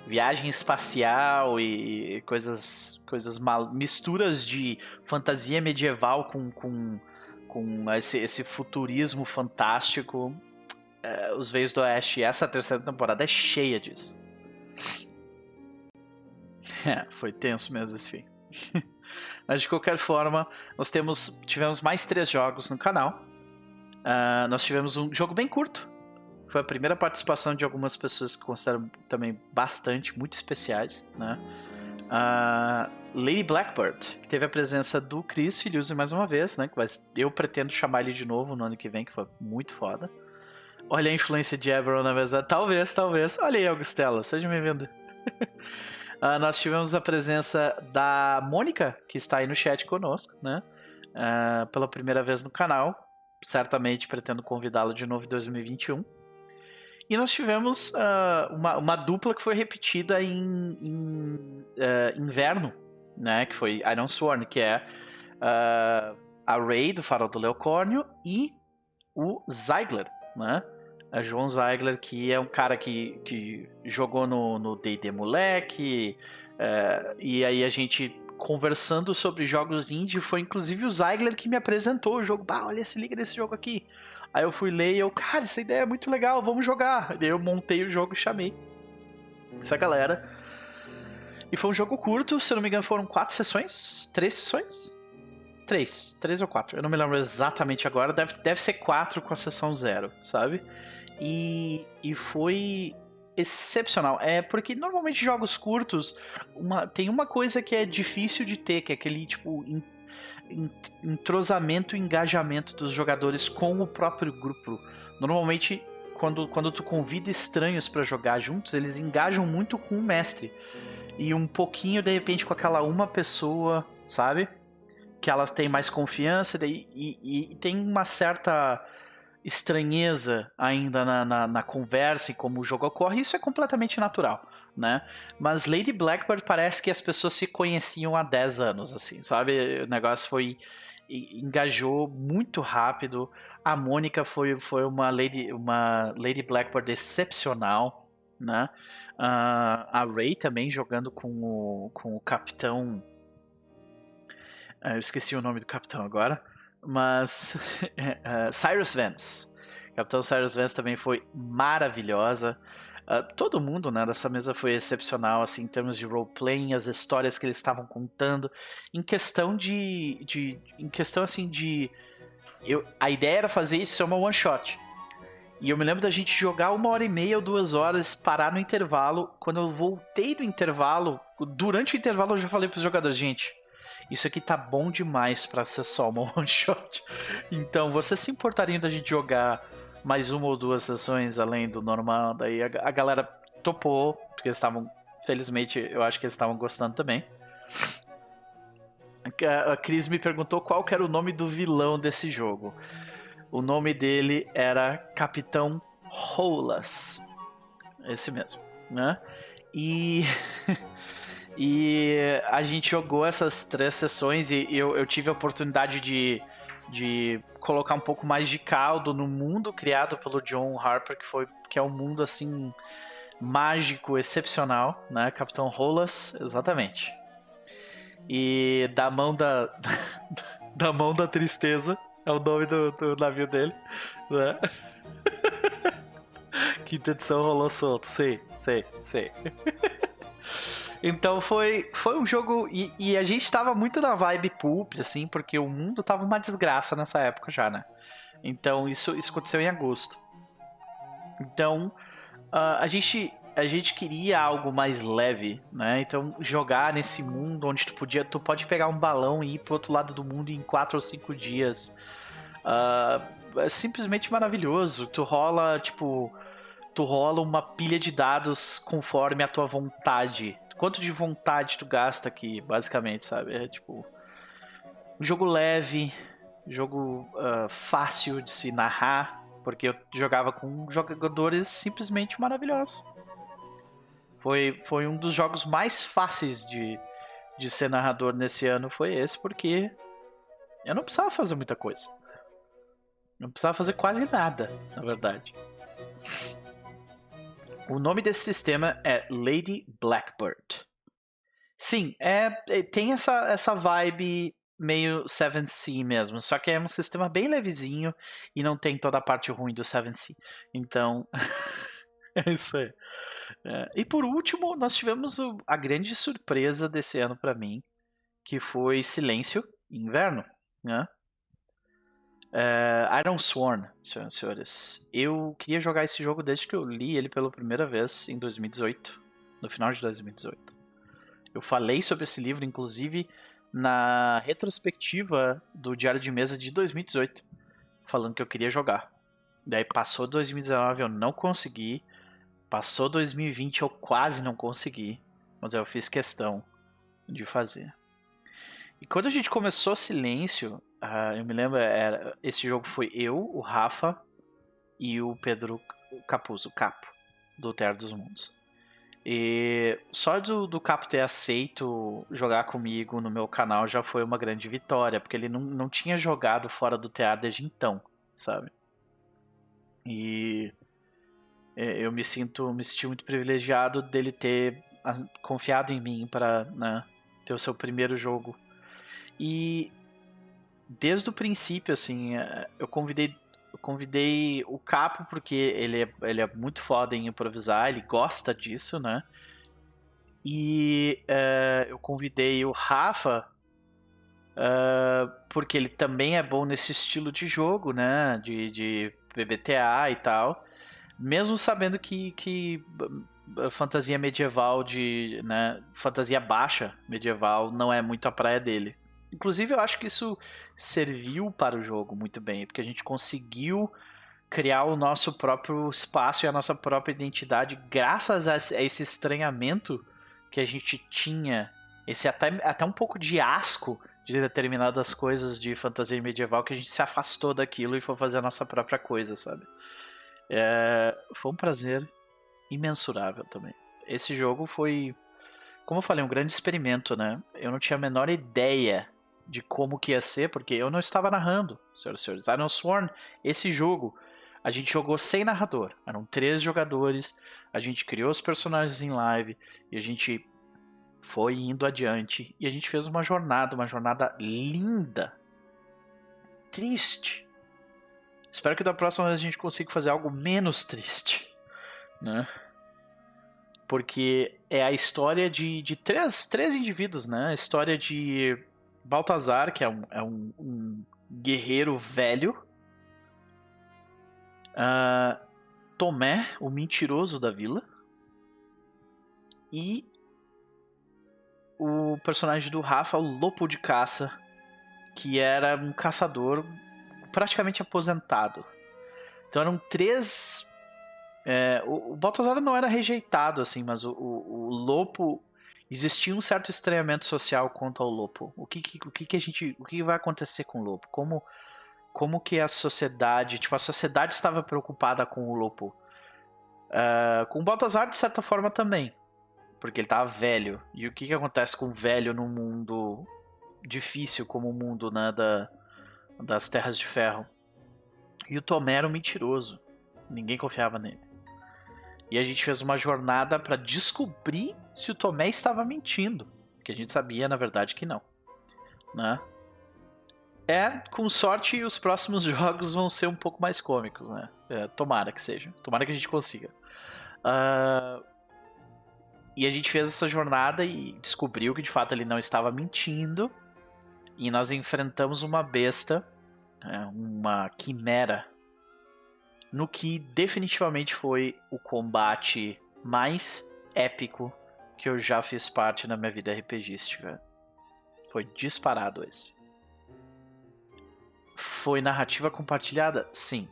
viagem espacial e coisas, coisas mal, misturas de fantasia medieval com, com, com esse, esse futurismo fantástico. É, os Veios do Oeste, essa terceira temporada é cheia disso. É, foi tenso mesmo esse fim. Mas de qualquer forma, nós temos, tivemos mais três jogos no canal. Uh, nós tivemos um jogo bem curto, foi a primeira participação de algumas pessoas que considero também bastante, muito especiais, né? Uh, Lady Blackbird, que teve a presença do Chris Filiuzzi mais uma vez, né? eu pretendo chamar ele de novo no ano que vem, que foi muito foda. Olha a influência de Eberron na mesa. Talvez, talvez. Olha aí, Augustela, seja bem-vindo. uh, nós tivemos a presença da Mônica, que está aí no chat conosco, né? Uh, pela primeira vez no canal. Certamente pretendo convidá-la de novo em 2021. E nós tivemos uh, uma, uma, dupla que foi repetida em, em uh, inverno, né? Que foi Iron Sworn, que é uh, a Ray do Farol do Leocórnio e o Zeigler, né? A João Zeigler, que é um cara que, que jogou no D&D Moleque, e aí a gente conversando sobre jogos indie, foi inclusive o Zeigler que me apresentou o jogo. Bah, olha, se liga nesse jogo aqui. Aí eu fui ler e eu, cara, essa ideia é muito legal, vamos jogar. E aí eu montei o jogo e chamei essa galera. E foi um jogo curto, se eu não me engano foram quatro sessões, três sessões? Três, três ou quatro, eu não me lembro exatamente agora, deve, deve ser quatro com a sessão zero, sabe? E, e foi excepcional. É porque normalmente jogos curtos uma, tem uma coisa que é difícil de ter, que é aquele tipo entrosamento e engajamento dos jogadores com o próprio grupo. Normalmente, quando, quando tu convida estranhos para jogar juntos, eles engajam muito com o mestre. E um pouquinho, de repente, com aquela uma pessoa, sabe? que elas têm mais confiança e, e, e tem uma certa estranheza ainda na, na, na, conversa e como o jogo ocorre, isso é completamente natural, né? Mas Lady Blackbird parece que as pessoas se conheciam há 10 anos, assim, sabe? O negócio foi engajou muito rápido. A Mônica foi, foi uma Lady uma Lady Blackbird excepcional, né? Uh, a Ray também jogando com o, com o capitão. Uh, eu esqueci o nome do capitão agora. Mas uh, Cyrus Vance. Capitão Cyrus Vance também foi maravilhosa. Uh, todo mundo né, dessa mesa foi excepcional assim, em termos de roleplaying, as histórias que eles estavam contando. Em questão de. de em questão assim de. Eu, a ideia era fazer isso ser uma one shot. E eu me lembro da gente jogar uma hora e meia ou duas horas, parar no intervalo. Quando eu voltei do intervalo, durante o intervalo eu já falei pros jogadores, gente, isso aqui tá bom demais para ser só uma one shot. Então, você se importaria da gente jogar mais uma ou duas sessões além do normal? Daí a, a galera topou, porque estavam, felizmente, eu acho que eles estavam gostando também. A Cris me perguntou qual era o nome do vilão desse jogo. O nome dele era Capitão Rolas. Esse mesmo, né? E e a gente jogou essas três sessões e eu, eu tive a oportunidade de, de colocar um pouco mais de caldo no mundo criado pelo John Harper, que foi que é um mundo assim mágico, excepcional, né? Capitão Rolas, exatamente. E da mão da da mão da tristeza é o nome do, do navio dele, né? Quinta edição rolou solto, sei, sei, sei. Então foi, foi um jogo. E, e, a gente tava muito na vibe pulp, assim, porque o mundo tava uma desgraça nessa época já, né? Então isso, isso aconteceu em agosto. Então uh, a gente a gente queria algo mais leve, né? Então jogar nesse mundo onde tu podia, tu pode pegar um balão e ir pro outro lado do mundo em quatro ou cinco dias. Uh, é simplesmente maravilhoso. Tu rola, tipo, tu rola uma pilha de dados conforme a tua vontade. Quanto de vontade tu gasta aqui, basicamente, sabe? É tipo. Um jogo leve, jogo uh, fácil de se narrar, porque eu jogava com jogadores simplesmente maravilhosos. Foi, foi um dos jogos mais fáceis de, de ser narrador nesse ano, foi esse, porque eu não precisava fazer muita coisa. Não precisava fazer quase nada, na verdade. O nome desse sistema é Lady Blackbird. Sim, é, é tem essa, essa vibe meio 7C mesmo, só que é um sistema bem levezinho e não tem toda a parte ruim do 7C. Então, é isso aí. É, e por último, nós tivemos o, a grande surpresa desse ano para mim, que foi Silêncio Inverno, né? É, Iron Sworn, senhoras e senhores. Eu queria jogar esse jogo desde que eu li ele pela primeira vez em 2018, no final de 2018. Eu falei sobre esse livro, inclusive, na retrospectiva do Diário de Mesa de 2018, falando que eu queria jogar. Daí passou 2019, eu não consegui. Passou 2020, eu quase não consegui, mas eu fiz questão de fazer. E quando a gente começou Silêncio, uh, eu me lembro, era, esse jogo foi eu, o Rafa e o Pedro Capuzzo, o Capo, do Terra dos Mundos. E só do, do Capo ter aceito jogar comigo no meu canal já foi uma grande vitória, porque ele não, não tinha jogado fora do teatro desde então, sabe? E eu me sinto me senti muito privilegiado dele ter ah, confiado em mim para né, ter o seu primeiro jogo e desde o princípio assim é, eu convidei eu convidei o Capo porque ele é, ele é muito foda em improvisar ele gosta disso né? E é, eu convidei o Rafa uh, porque ele também é bom nesse estilo de jogo né? De, de PBTA e tal. Mesmo sabendo que, que fantasia medieval de, né, fantasia baixa medieval não é muito a praia dele. Inclusive eu acho que isso serviu para o jogo muito bem, porque a gente conseguiu criar o nosso próprio espaço e a nossa própria identidade graças a esse estranhamento que a gente tinha, esse até, até um pouco de asco de determinadas coisas de fantasia medieval que a gente se afastou daquilo e foi fazer a nossa própria coisa, sabe? É, foi um prazer imensurável também. Esse jogo foi, como eu falei, um grande experimento, né? Eu não tinha a menor ideia de como que ia ser, porque eu não estava narrando, senhoras e senhores. Iron Sworn, esse jogo, a gente jogou sem narrador. Eram três jogadores, a gente criou os personagens em live e a gente foi indo adiante e a gente fez uma jornada, uma jornada linda, triste. Espero que da próxima vez a gente consiga fazer algo menos triste, né? Porque é a história de, de três, três indivíduos, né? A história de Baltazar, que é um, é um, um guerreiro velho. Uh, Tomé, o mentiroso da vila. E o personagem do Rafa, o Lopo de Caça, que era um caçador praticamente aposentado. Então eram três. É, o, o Baltazar não era rejeitado, assim, mas o, o, o, Lopo. Existia um certo estranhamento social quanto ao Lopo. O que, o que, que a gente. O que vai acontecer com o Lopo? Como, como que a sociedade. Tipo, a sociedade estava preocupada com o Lopo. Uh, com o Baltazar, de certa forma, também. Porque ele tava velho. E o que, que acontece com o velho num mundo difícil como o mundo né, da, das Terras de Ferro? E o Tomé era um mentiroso. Ninguém confiava nele. E a gente fez uma jornada para descobrir se o Tomé estava mentindo. Que a gente sabia, na verdade, que não. Né? É, com sorte, os próximos jogos vão ser um pouco mais cômicos, né? É, tomara que seja. Tomara que a gente consiga. Uh, e a gente fez essa jornada e descobriu que de fato ele não estava mentindo. E nós enfrentamos uma besta, né, uma quimera, no que definitivamente foi o combate mais épico que eu já fiz parte na minha vida RPGística. Foi disparado esse. Foi narrativa compartilhada? Sim.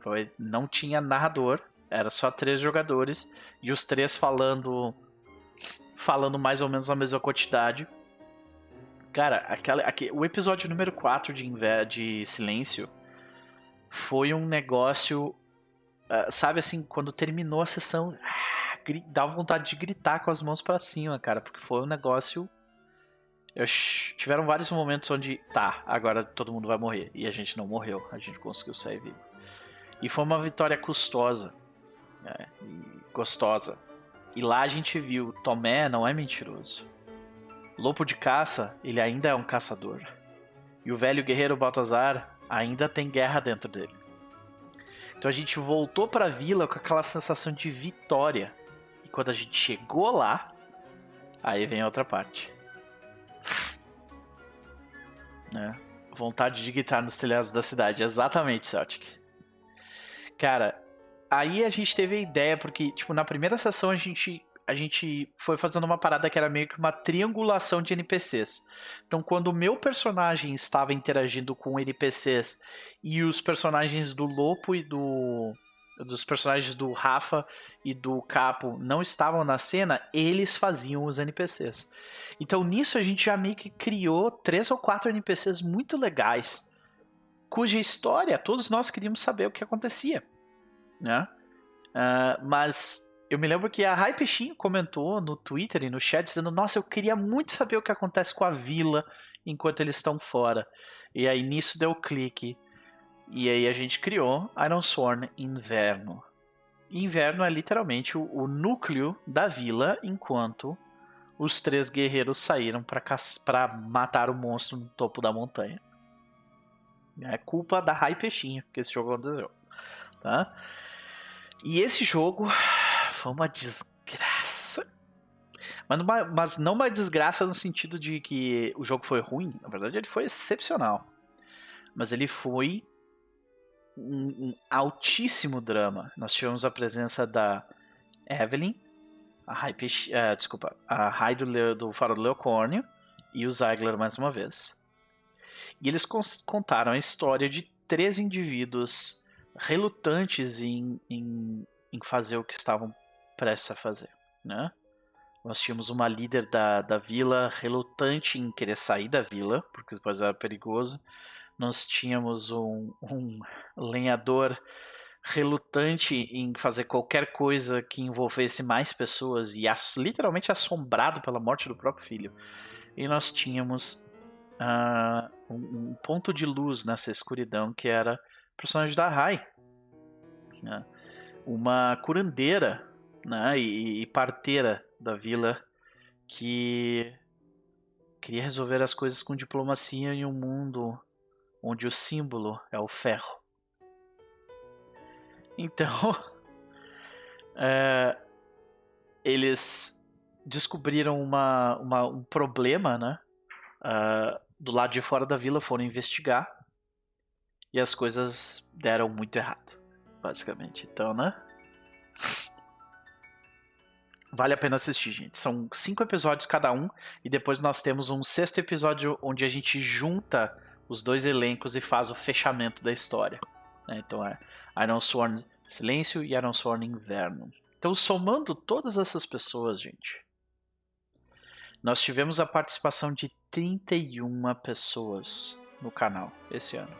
Foi, não tinha narrador, era só três jogadores e os três falando falando mais ou menos a mesma quantidade. Cara, aquela, aquele, o episódio número 4 de, de Silêncio foi um negócio. Uh, sabe assim, quando terminou a sessão, ah, dava vontade de gritar com as mãos para cima, cara, porque foi um negócio. Eu, tiveram vários momentos onde, tá, agora todo mundo vai morrer. E a gente não morreu, a gente conseguiu sair vivo. E foi uma vitória custosa, né, gostosa. E lá a gente viu, Tomé não é mentiroso. Lobo de caça, ele ainda é um caçador. E o velho guerreiro Baltazar ainda tem guerra dentro dele. Então a gente voltou para a vila com aquela sensação de vitória. E quando a gente chegou lá, aí vem a outra parte. Né? Vontade de gritar nos telhados da cidade, exatamente, Celtic. Cara, aí a gente teve a ideia, porque, tipo, na primeira sessão a gente, a gente foi fazendo uma parada que era meio que uma triangulação de NPCs. Então, quando o meu personagem estava interagindo com NPCs e os personagens do Lopo e do. dos personagens do Rafa e do Capo não estavam na cena, eles faziam os NPCs. Então, nisso a gente já meio que criou três ou quatro NPCs muito legais, cuja história todos nós queríamos saber o que acontecia né? Uh, mas eu me lembro que a Rai Peixinho comentou no Twitter e no chat dizendo: Nossa, eu queria muito saber o que acontece com a vila enquanto eles estão fora. E aí nisso deu clique. E aí a gente criou Iron Sworn Inverno. Inverno é literalmente o, o núcleo da vila enquanto os três guerreiros saíram para matar o monstro no topo da montanha. É culpa da Rai Peixinho que esse jogo aconteceu. Tá? E esse jogo foi uma desgraça. Mas, numa, mas não uma desgraça no sentido de que o jogo foi ruim. Na verdade, ele foi excepcional. Mas ele foi um, um altíssimo drama. Nós tivemos a presença da Evelyn, a Rai, uh, desculpa, a Rai do, Leo, do Faro Leocórnio e o Zeigler mais uma vez. E eles contaram a história de três indivíduos relutantes em, em, em fazer o que estavam prestes a fazer, né? Nós tínhamos uma líder da, da vila relutante em querer sair da vila, porque depois era perigoso. Nós tínhamos um, um lenhador relutante em fazer qualquer coisa que envolvesse mais pessoas e ass literalmente assombrado pela morte do próprio filho. E nós tínhamos uh, um, um, ponto de luz nessa escuridão que era o personagem da Rai, né? uma curandeira né? e, e parteira da vila que queria resolver as coisas com diplomacia em um mundo onde o símbolo é o ferro. Então, é, eles descobriram uma, uma, um problema, né? Uh, do lado de fora da vila foram investigar e as coisas deram muito errado, basicamente. Então, né? Vale a pena assistir, gente. São cinco episódios cada um e depois nós temos um sexto episódio onde a gente junta os dois elencos e faz o fechamento da história. Né? Então é Iron Sworn Silêncio e Iron Sworn Inverno. Então, somando todas essas pessoas, gente, nós tivemos a participação de 31 pessoas no canal esse ano.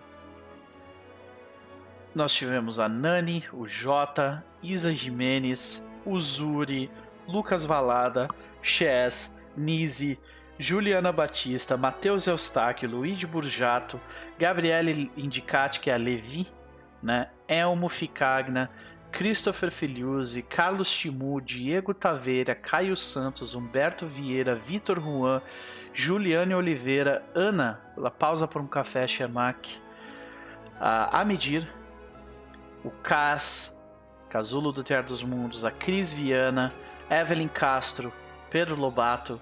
Nós tivemos a Nani, o Jota, Isa Jimenez, o Zuri, Lucas Valada, Chess, Nise, Juliana Batista, Matheus Eustáquio, Luigi Burjato, Gabriele Indicati, que é a Levi, né? Elmo Ficagna, Christopher Filiuzzi, Carlos Timu, Diego Taveira, Caio Santos, Humberto Vieira, Vitor Juan, Juliane Oliveira, Ana, Pausa por um Café Chemac, a Amidir, o Cas, Casulo do Teatro dos Mundos, a Cris Viana, Evelyn Castro, Pedro Lobato,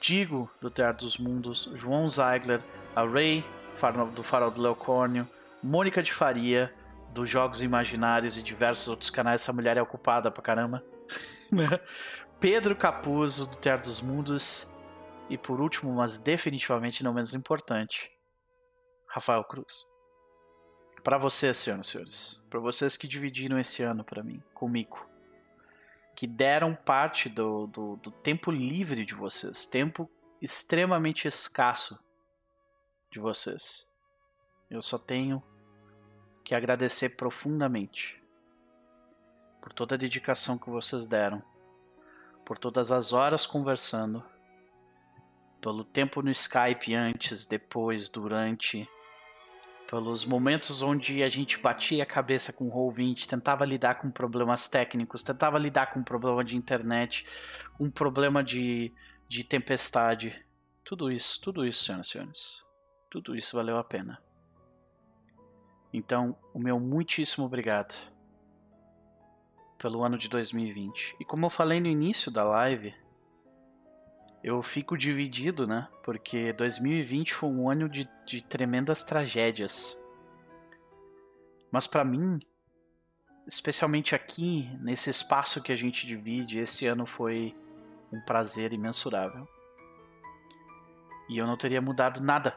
Digo do Teatro dos Mundos, João Zeigler, a Ray do Farol do Leocórnio, Mônica de Faria, dos Jogos Imaginários e diversos outros canais, essa mulher é ocupada pra caramba. Pedro Capuzzo, do Teatro dos Mundos. E por último, mas definitivamente não menos importante, Rafael Cruz. Para vocês, senhoras e senhores, para vocês que dividiram esse ano para mim, comigo, que deram parte do, do, do tempo livre de vocês, tempo extremamente escasso de vocês. Eu só tenho que agradecer profundamente por toda a dedicação que vocês deram, por todas as horas conversando, pelo tempo no Skype antes, depois, durante, pelos momentos onde a gente batia a cabeça com o Roll20, tentava lidar com problemas técnicos, tentava lidar com um problema de internet, um problema de, de tempestade. Tudo isso, tudo isso, senhoras e senhores, tudo isso valeu a pena. Então, o meu muitíssimo obrigado pelo ano de 2020. E como eu falei no início da live, eu fico dividido, né? Porque 2020 foi um ano de, de tremendas tragédias. Mas para mim, especialmente aqui, nesse espaço que a gente divide, esse ano foi um prazer imensurável. E eu não teria mudado nada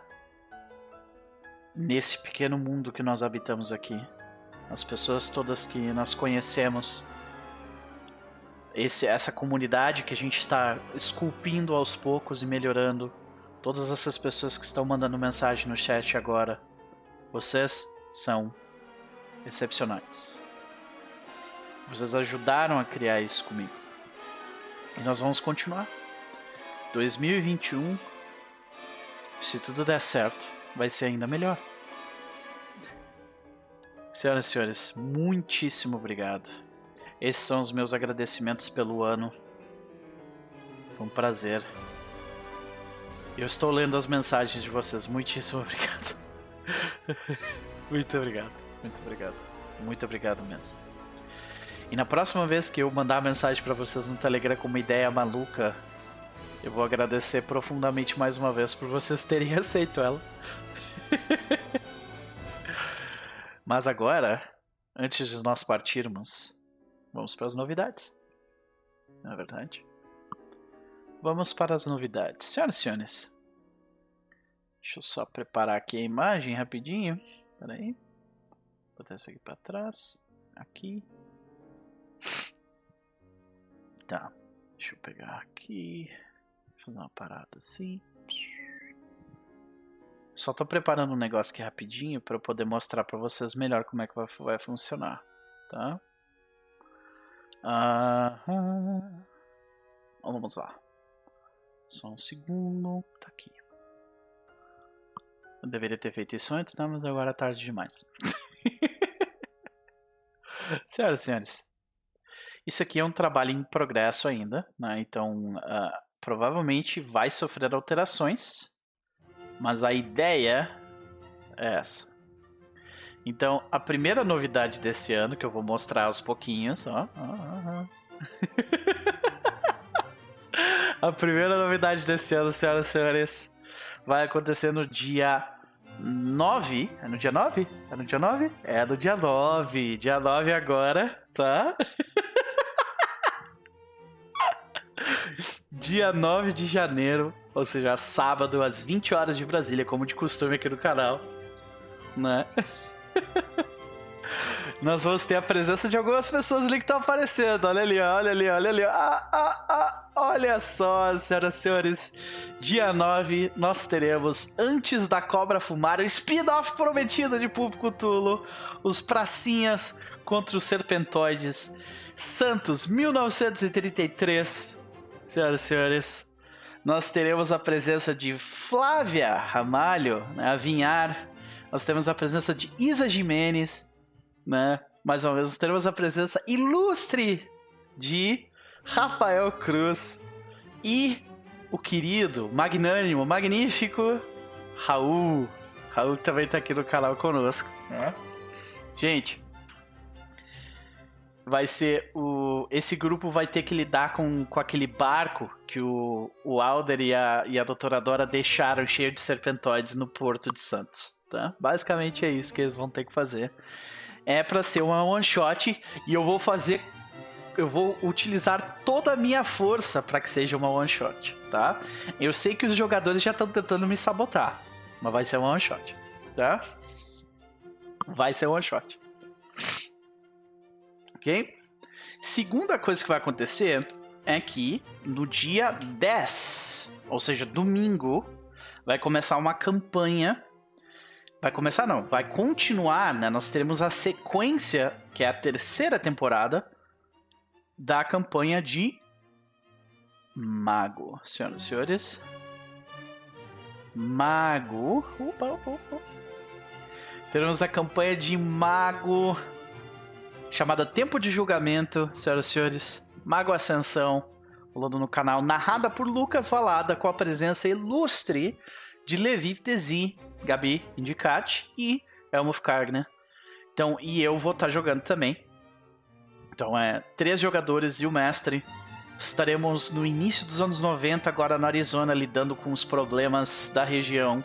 nesse pequeno mundo que nós habitamos aqui. As pessoas todas que nós conhecemos, esse, essa comunidade que a gente está esculpindo aos poucos e melhorando, todas essas pessoas que estão mandando mensagem no chat agora, vocês são excepcionais. Vocês ajudaram a criar isso comigo. E nós vamos continuar. 2021, se tudo der certo, vai ser ainda melhor. Senhoras e senhores, muitíssimo obrigado. Esses são os meus agradecimentos pelo ano. Foi um prazer. Eu estou lendo as mensagens de vocês. Muitíssimo obrigado. muito obrigado. Muito obrigado. Muito obrigado mesmo. E na próxima vez que eu mandar mensagem para vocês no Telegram com uma ideia maluca, eu vou agradecer profundamente mais uma vez por vocês terem aceito ela. Mas agora, antes de nós partirmos, vamos para as novidades. Não é verdade? Vamos para as novidades. Senhoras e senhores, deixa eu só preparar aqui a imagem rapidinho. Espera aí. Botar isso aqui para trás. Aqui. Tá. Deixa eu pegar aqui. Fazer uma parada assim. Só tô preparando um negócio aqui rapidinho para eu poder mostrar para vocês melhor como é que vai, vai funcionar, tá? Ah, vamos lá. Só um segundo. Tá aqui. Eu deveria ter feito isso antes, né? Mas agora é tarde demais. Senhoras e senhores, isso aqui é um trabalho em progresso ainda, né? Então, uh, provavelmente vai sofrer alterações, mas a ideia é essa. Então, a primeira novidade desse ano, que eu vou mostrar aos pouquinhos, ó. a primeira novidade desse ano, senhoras e senhores, vai acontecer no dia 9. É no dia 9? É no dia 9? É no dia 9. Dia 9 agora, tá? dia 9 de janeiro, ou seja, sábado, às 20 horas de Brasília, como de costume aqui no canal, né? Nós vamos ter a presença de algumas pessoas ali que estão aparecendo. Olha ali, olha ali, olha ali. Ah, ah, ah, olha só, senhoras e senhores. Dia 9, nós teremos, antes da cobra fumar, o spin-off prometido de Público Tulo. Os pracinhas contra os serpentoides. Santos, 1933 senhoras e senhores, nós teremos a presença de Flávia Ramalho, né, a Vinhar. Nós temos a presença de Isa Jimenez, né? Mais uma vez, nós teremos a presença ilustre de Rafael Cruz e o querido, magnânimo, magnífico Raul. Raul também está aqui no canal conosco, né? Gente, vai ser o. Esse grupo vai ter que lidar com, com aquele barco que o, o Alder e a, e a doutora Dora deixaram cheio de serpentoides no Porto de Santos. Tá? Basicamente é isso que eles vão ter que fazer. É para ser uma one shot e eu vou fazer. Eu vou utilizar toda a minha força para que seja uma one shot, tá? Eu sei que os jogadores já estão tentando me sabotar, mas vai ser uma one shot, tá? Vai ser one shot ok? Segunda coisa que vai acontecer é que no dia 10, ou seja, domingo, vai começar uma campanha. Vai começar, não, vai continuar, né? Nós teremos a sequência, que é a terceira temporada, da campanha de Mago. Senhoras e senhores. Mago. Opa, opa, opa. Teremos a campanha de Mago chamada Tempo de Julgamento, senhoras e senhores. Mago Ascensão, rolando no canal, narrada por Lucas Valada, com a presença ilustre de Levi Desi, Gabi Indicati e Elmo Cargner. Então, e eu vou estar tá jogando também. Então, é três jogadores e o mestre. Estaremos no início dos anos 90, agora na Arizona, lidando com os problemas da região.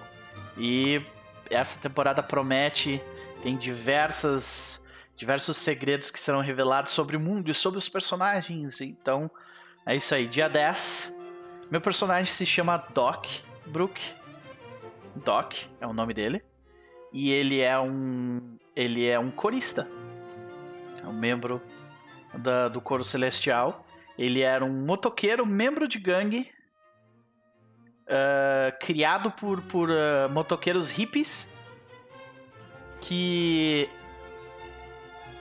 E essa temporada promete, tem diversas diversos segredos que serão revelados sobre o mundo e sobre os personagens. Então, é isso aí. Dia 10. Meu personagem se chama Doc Brook. Doc é o nome dele. E ele é um. Ele é um corista. É um membro da, do coro celestial. Ele era um motoqueiro, membro de gangue. Uh, criado por, por uh, motoqueiros hippies que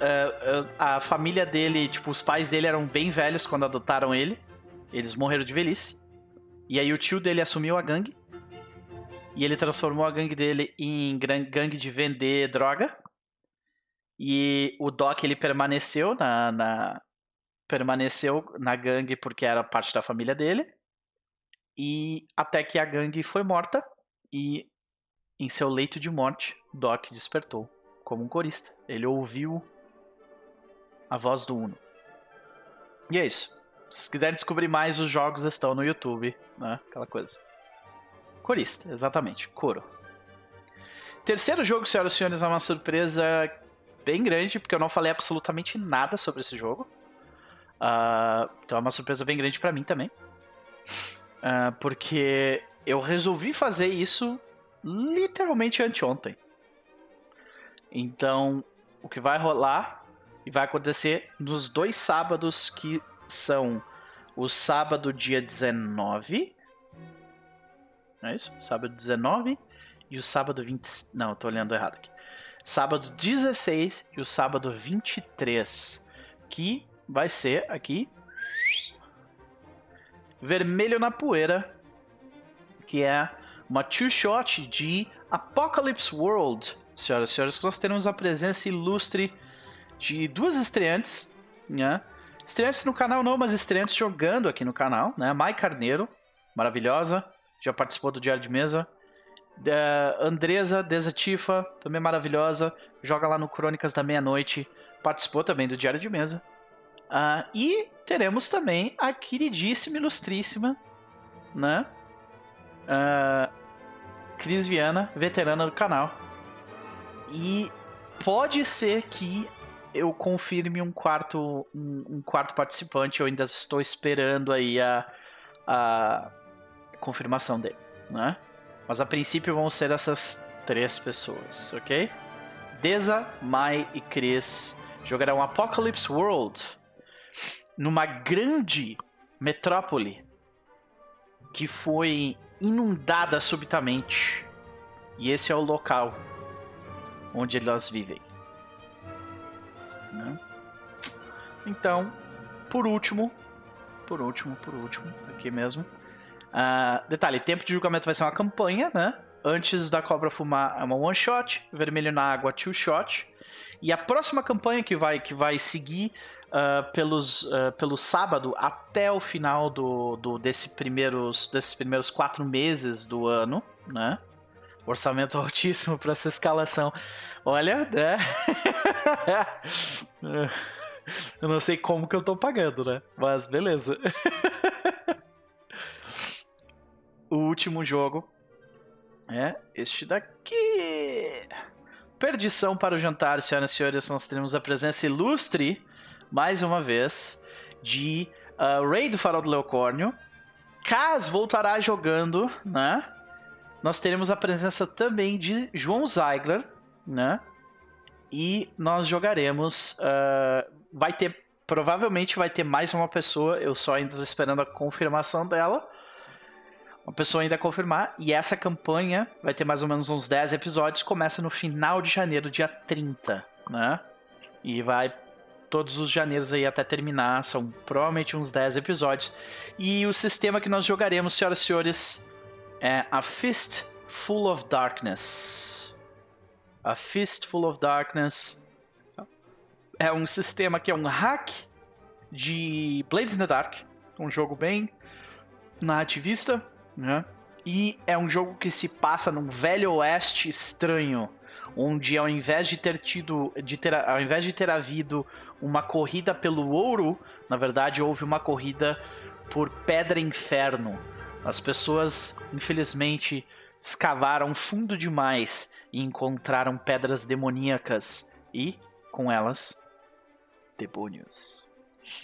uh, a família dele, tipo, os pais dele eram bem velhos quando adotaram ele. Eles morreram de velhice. E aí o tio dele assumiu a gangue. E ele transformou a gangue dele em gangue de vender droga. E o Doc ele permaneceu na, na permaneceu na gangue porque era parte da família dele. E até que a gangue foi morta e em seu leito de morte, Doc despertou como um corista. Ele ouviu a voz do Uno. E é isso. Se quiserem descobrir mais, os jogos estão no YouTube, né? Aquela coisa. Corista, exatamente. Coro. Terceiro jogo, senhoras e senhores, é uma surpresa bem grande, porque eu não falei absolutamente nada sobre esse jogo. Uh, então é uma surpresa bem grande para mim também. Uh, porque eu resolvi fazer isso literalmente anteontem. Então, o que vai rolar e vai acontecer nos dois sábados que são o sábado, dia 19. É isso? Sábado 19 e o sábado 20. Não, tô olhando errado aqui. Sábado 16 e o sábado 23. Que vai ser aqui. Vermelho na poeira. Que é uma two-shot de Apocalypse World. Senhoras e senhores, nós teremos a presença ilustre de duas estreantes, né? Estreantes no canal não, mas estreantes jogando aqui no canal, né? Mai Carneiro, maravilhosa, já participou do Diário de Mesa. Uh, Andresa Desatifa, também maravilhosa, joga lá no Crônicas da Meia-Noite, participou também do Diário de Mesa. Uh, e teremos também a queridíssima, ilustríssima, né? Uh, Cris Viana, veterana do canal. E pode ser que eu confirme um quarto um, um, quarto participante. Eu ainda estou esperando aí a, a confirmação dele, né? Mas a princípio vão ser essas três pessoas, ok? Deza, Mai e Chris jogarão Apocalypse World numa grande metrópole que foi inundada subitamente. E esse é o local onde elas vivem. Né? Então, por último, por último, por último, aqui mesmo. Uh, detalhe: tempo de julgamento vai ser uma campanha, né? Antes da cobra fumar é uma one shot, vermelho na água two shot. E a próxima campanha que vai, que vai seguir uh, pelos, uh, pelo sábado até o final do, do, desse primeiros, desses primeiros quatro meses do ano, né? Orçamento altíssimo para essa escalação. Olha, né? eu não sei como que eu tô pagando, né? Mas beleza. o último jogo é este daqui. Perdição para o jantar, senhoras e senhores. Nós teremos a presença ilustre, mais uma vez, de uh, Rei do Farol do Leocórnio. Kaz voltará jogando, né? Nós teremos a presença também de João Zeigler, né? E nós jogaremos. Uh, vai ter. Provavelmente vai ter mais uma pessoa. Eu só ainda estou esperando a confirmação dela. Uma pessoa ainda a confirmar. E essa campanha vai ter mais ou menos uns 10 episódios. Começa no final de janeiro, dia 30, né? E vai todos os janeiros aí até terminar. São provavelmente uns 10 episódios. E o sistema que nós jogaremos, senhoras e senhores, é a Fist Full of Darkness. A Fistful of Darkness é um sistema que é um hack de Blades in the Dark, um jogo bem nativista, né? E é um jogo que se passa num velho oeste estranho, onde ao invés de ter tido, de ter, ao invés de ter havido uma corrida pelo ouro, na verdade houve uma corrida por pedra inferno. As pessoas, infelizmente, escavaram fundo demais e encontraram pedras demoníacas e, com elas, demônios.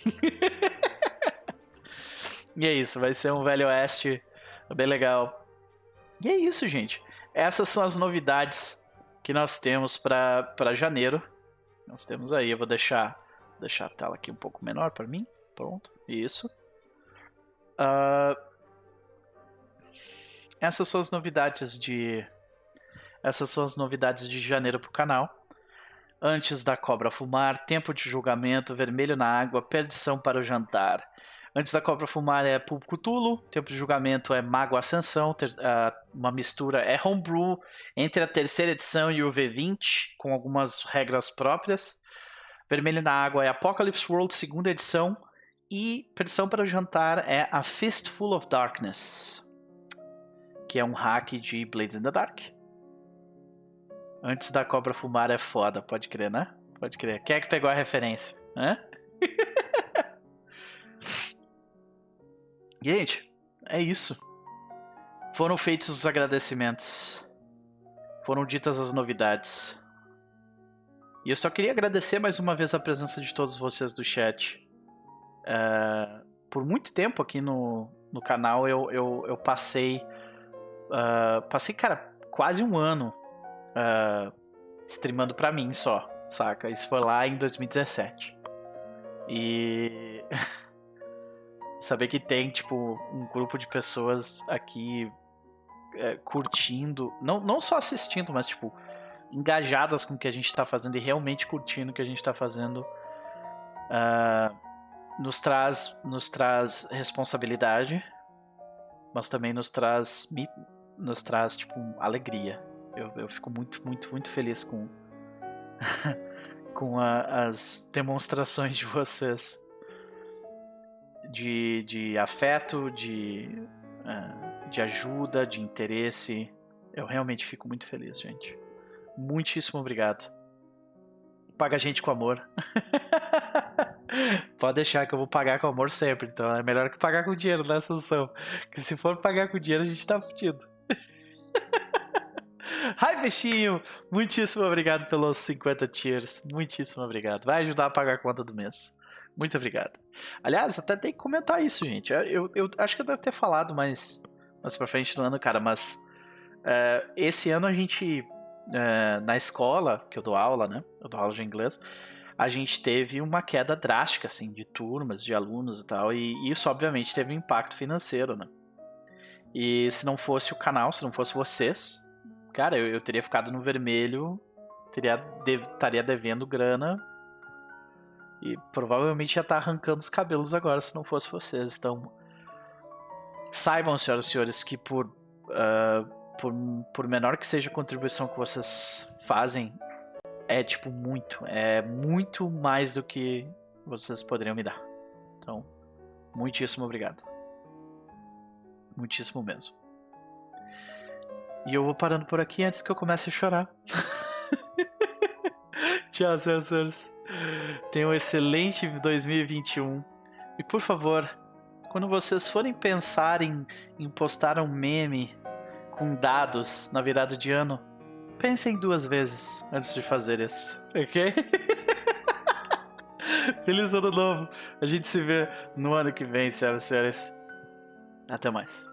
e é isso, vai ser um Velho Oeste bem legal. E é isso, gente. Essas são as novidades que nós temos para janeiro. Nós temos aí, eu vou deixar, deixar a tela aqui um pouco menor para mim. Pronto, isso. Uh, essas são as novidades de essas são as novidades de janeiro para o canal. Antes da cobra fumar, tempo de julgamento, vermelho na água, perdição para o jantar. Antes da cobra fumar é Público Tulo, tempo de julgamento é Mago Ascensão, ter, uh, uma mistura é Homebrew entre a terceira edição e o V20, com algumas regras próprias. Vermelho na água é Apocalypse World, segunda edição. E Perdição para o Jantar é a Fistful of Darkness, que é um hack de Blades in the Dark. Antes da cobra fumar é foda, pode crer, né? Pode crer. Quem é que pegou a referência? Hã? Gente, é isso. Foram feitos os agradecimentos. Foram ditas as novidades. E eu só queria agradecer mais uma vez a presença de todos vocês do chat. É, por muito tempo aqui no, no canal eu, eu, eu passei. Uh, passei, cara, quase um ano uh, streamando pra mim só, saca? Isso foi lá em 2017. E. saber que tem, tipo, um grupo de pessoas aqui é, curtindo, não, não só assistindo, mas, tipo, engajadas com o que a gente está fazendo e realmente curtindo o que a gente está fazendo, uh, nos traz, nos traz responsabilidade, mas também nos traz, nos traz, tipo, alegria. Eu, eu fico muito, muito, muito feliz com, com a, as demonstrações de vocês de, de afeto, de, uh, de ajuda, de interesse. Eu realmente fico muito feliz, gente. Muitíssimo obrigado. Paga a gente com amor. Pode deixar que eu vou pagar com amor sempre. Então é melhor que pagar com dinheiro, né, Sansão? Que se for pagar com dinheiro, a gente tá fudido. Ai, bichinho! Muitíssimo obrigado pelos 50 tiers. Muitíssimo obrigado. Vai ajudar a pagar a conta do mês. Muito obrigado. Aliás, até tem que comentar isso, gente. Eu, eu acho que eu devo ter falado mais, mais pra frente no ano, cara, mas uh, esse ano a gente, uh, na escola, que eu dou aula, né? Eu dou aula de inglês, a gente teve uma queda drástica, assim, de turmas, de alunos e tal, e isso, obviamente, teve um impacto financeiro, né? E se não fosse o canal, se não fosse vocês, cara, eu, eu teria ficado no vermelho, teria, de, estaria devendo grana e provavelmente já tá arrancando os cabelos agora se não fosse vocês. Então, saibam, senhoras e senhores, que por, uh, por, por menor que seja a contribuição que vocês fazem, é tipo muito. É muito mais do que vocês poderiam me dar. Então, muitíssimo obrigado. Muitíssimo mesmo. E eu vou parando por aqui antes que eu comece a chorar. Tchau, senhores. Tenham um excelente 2021. E por favor, quando vocês forem pensar em, em postar um meme com dados na virada de ano, pensem duas vezes antes de fazer isso, ok? Feliz ano novo! A gente se vê no ano que vem, senhoras e senhores. Até mais.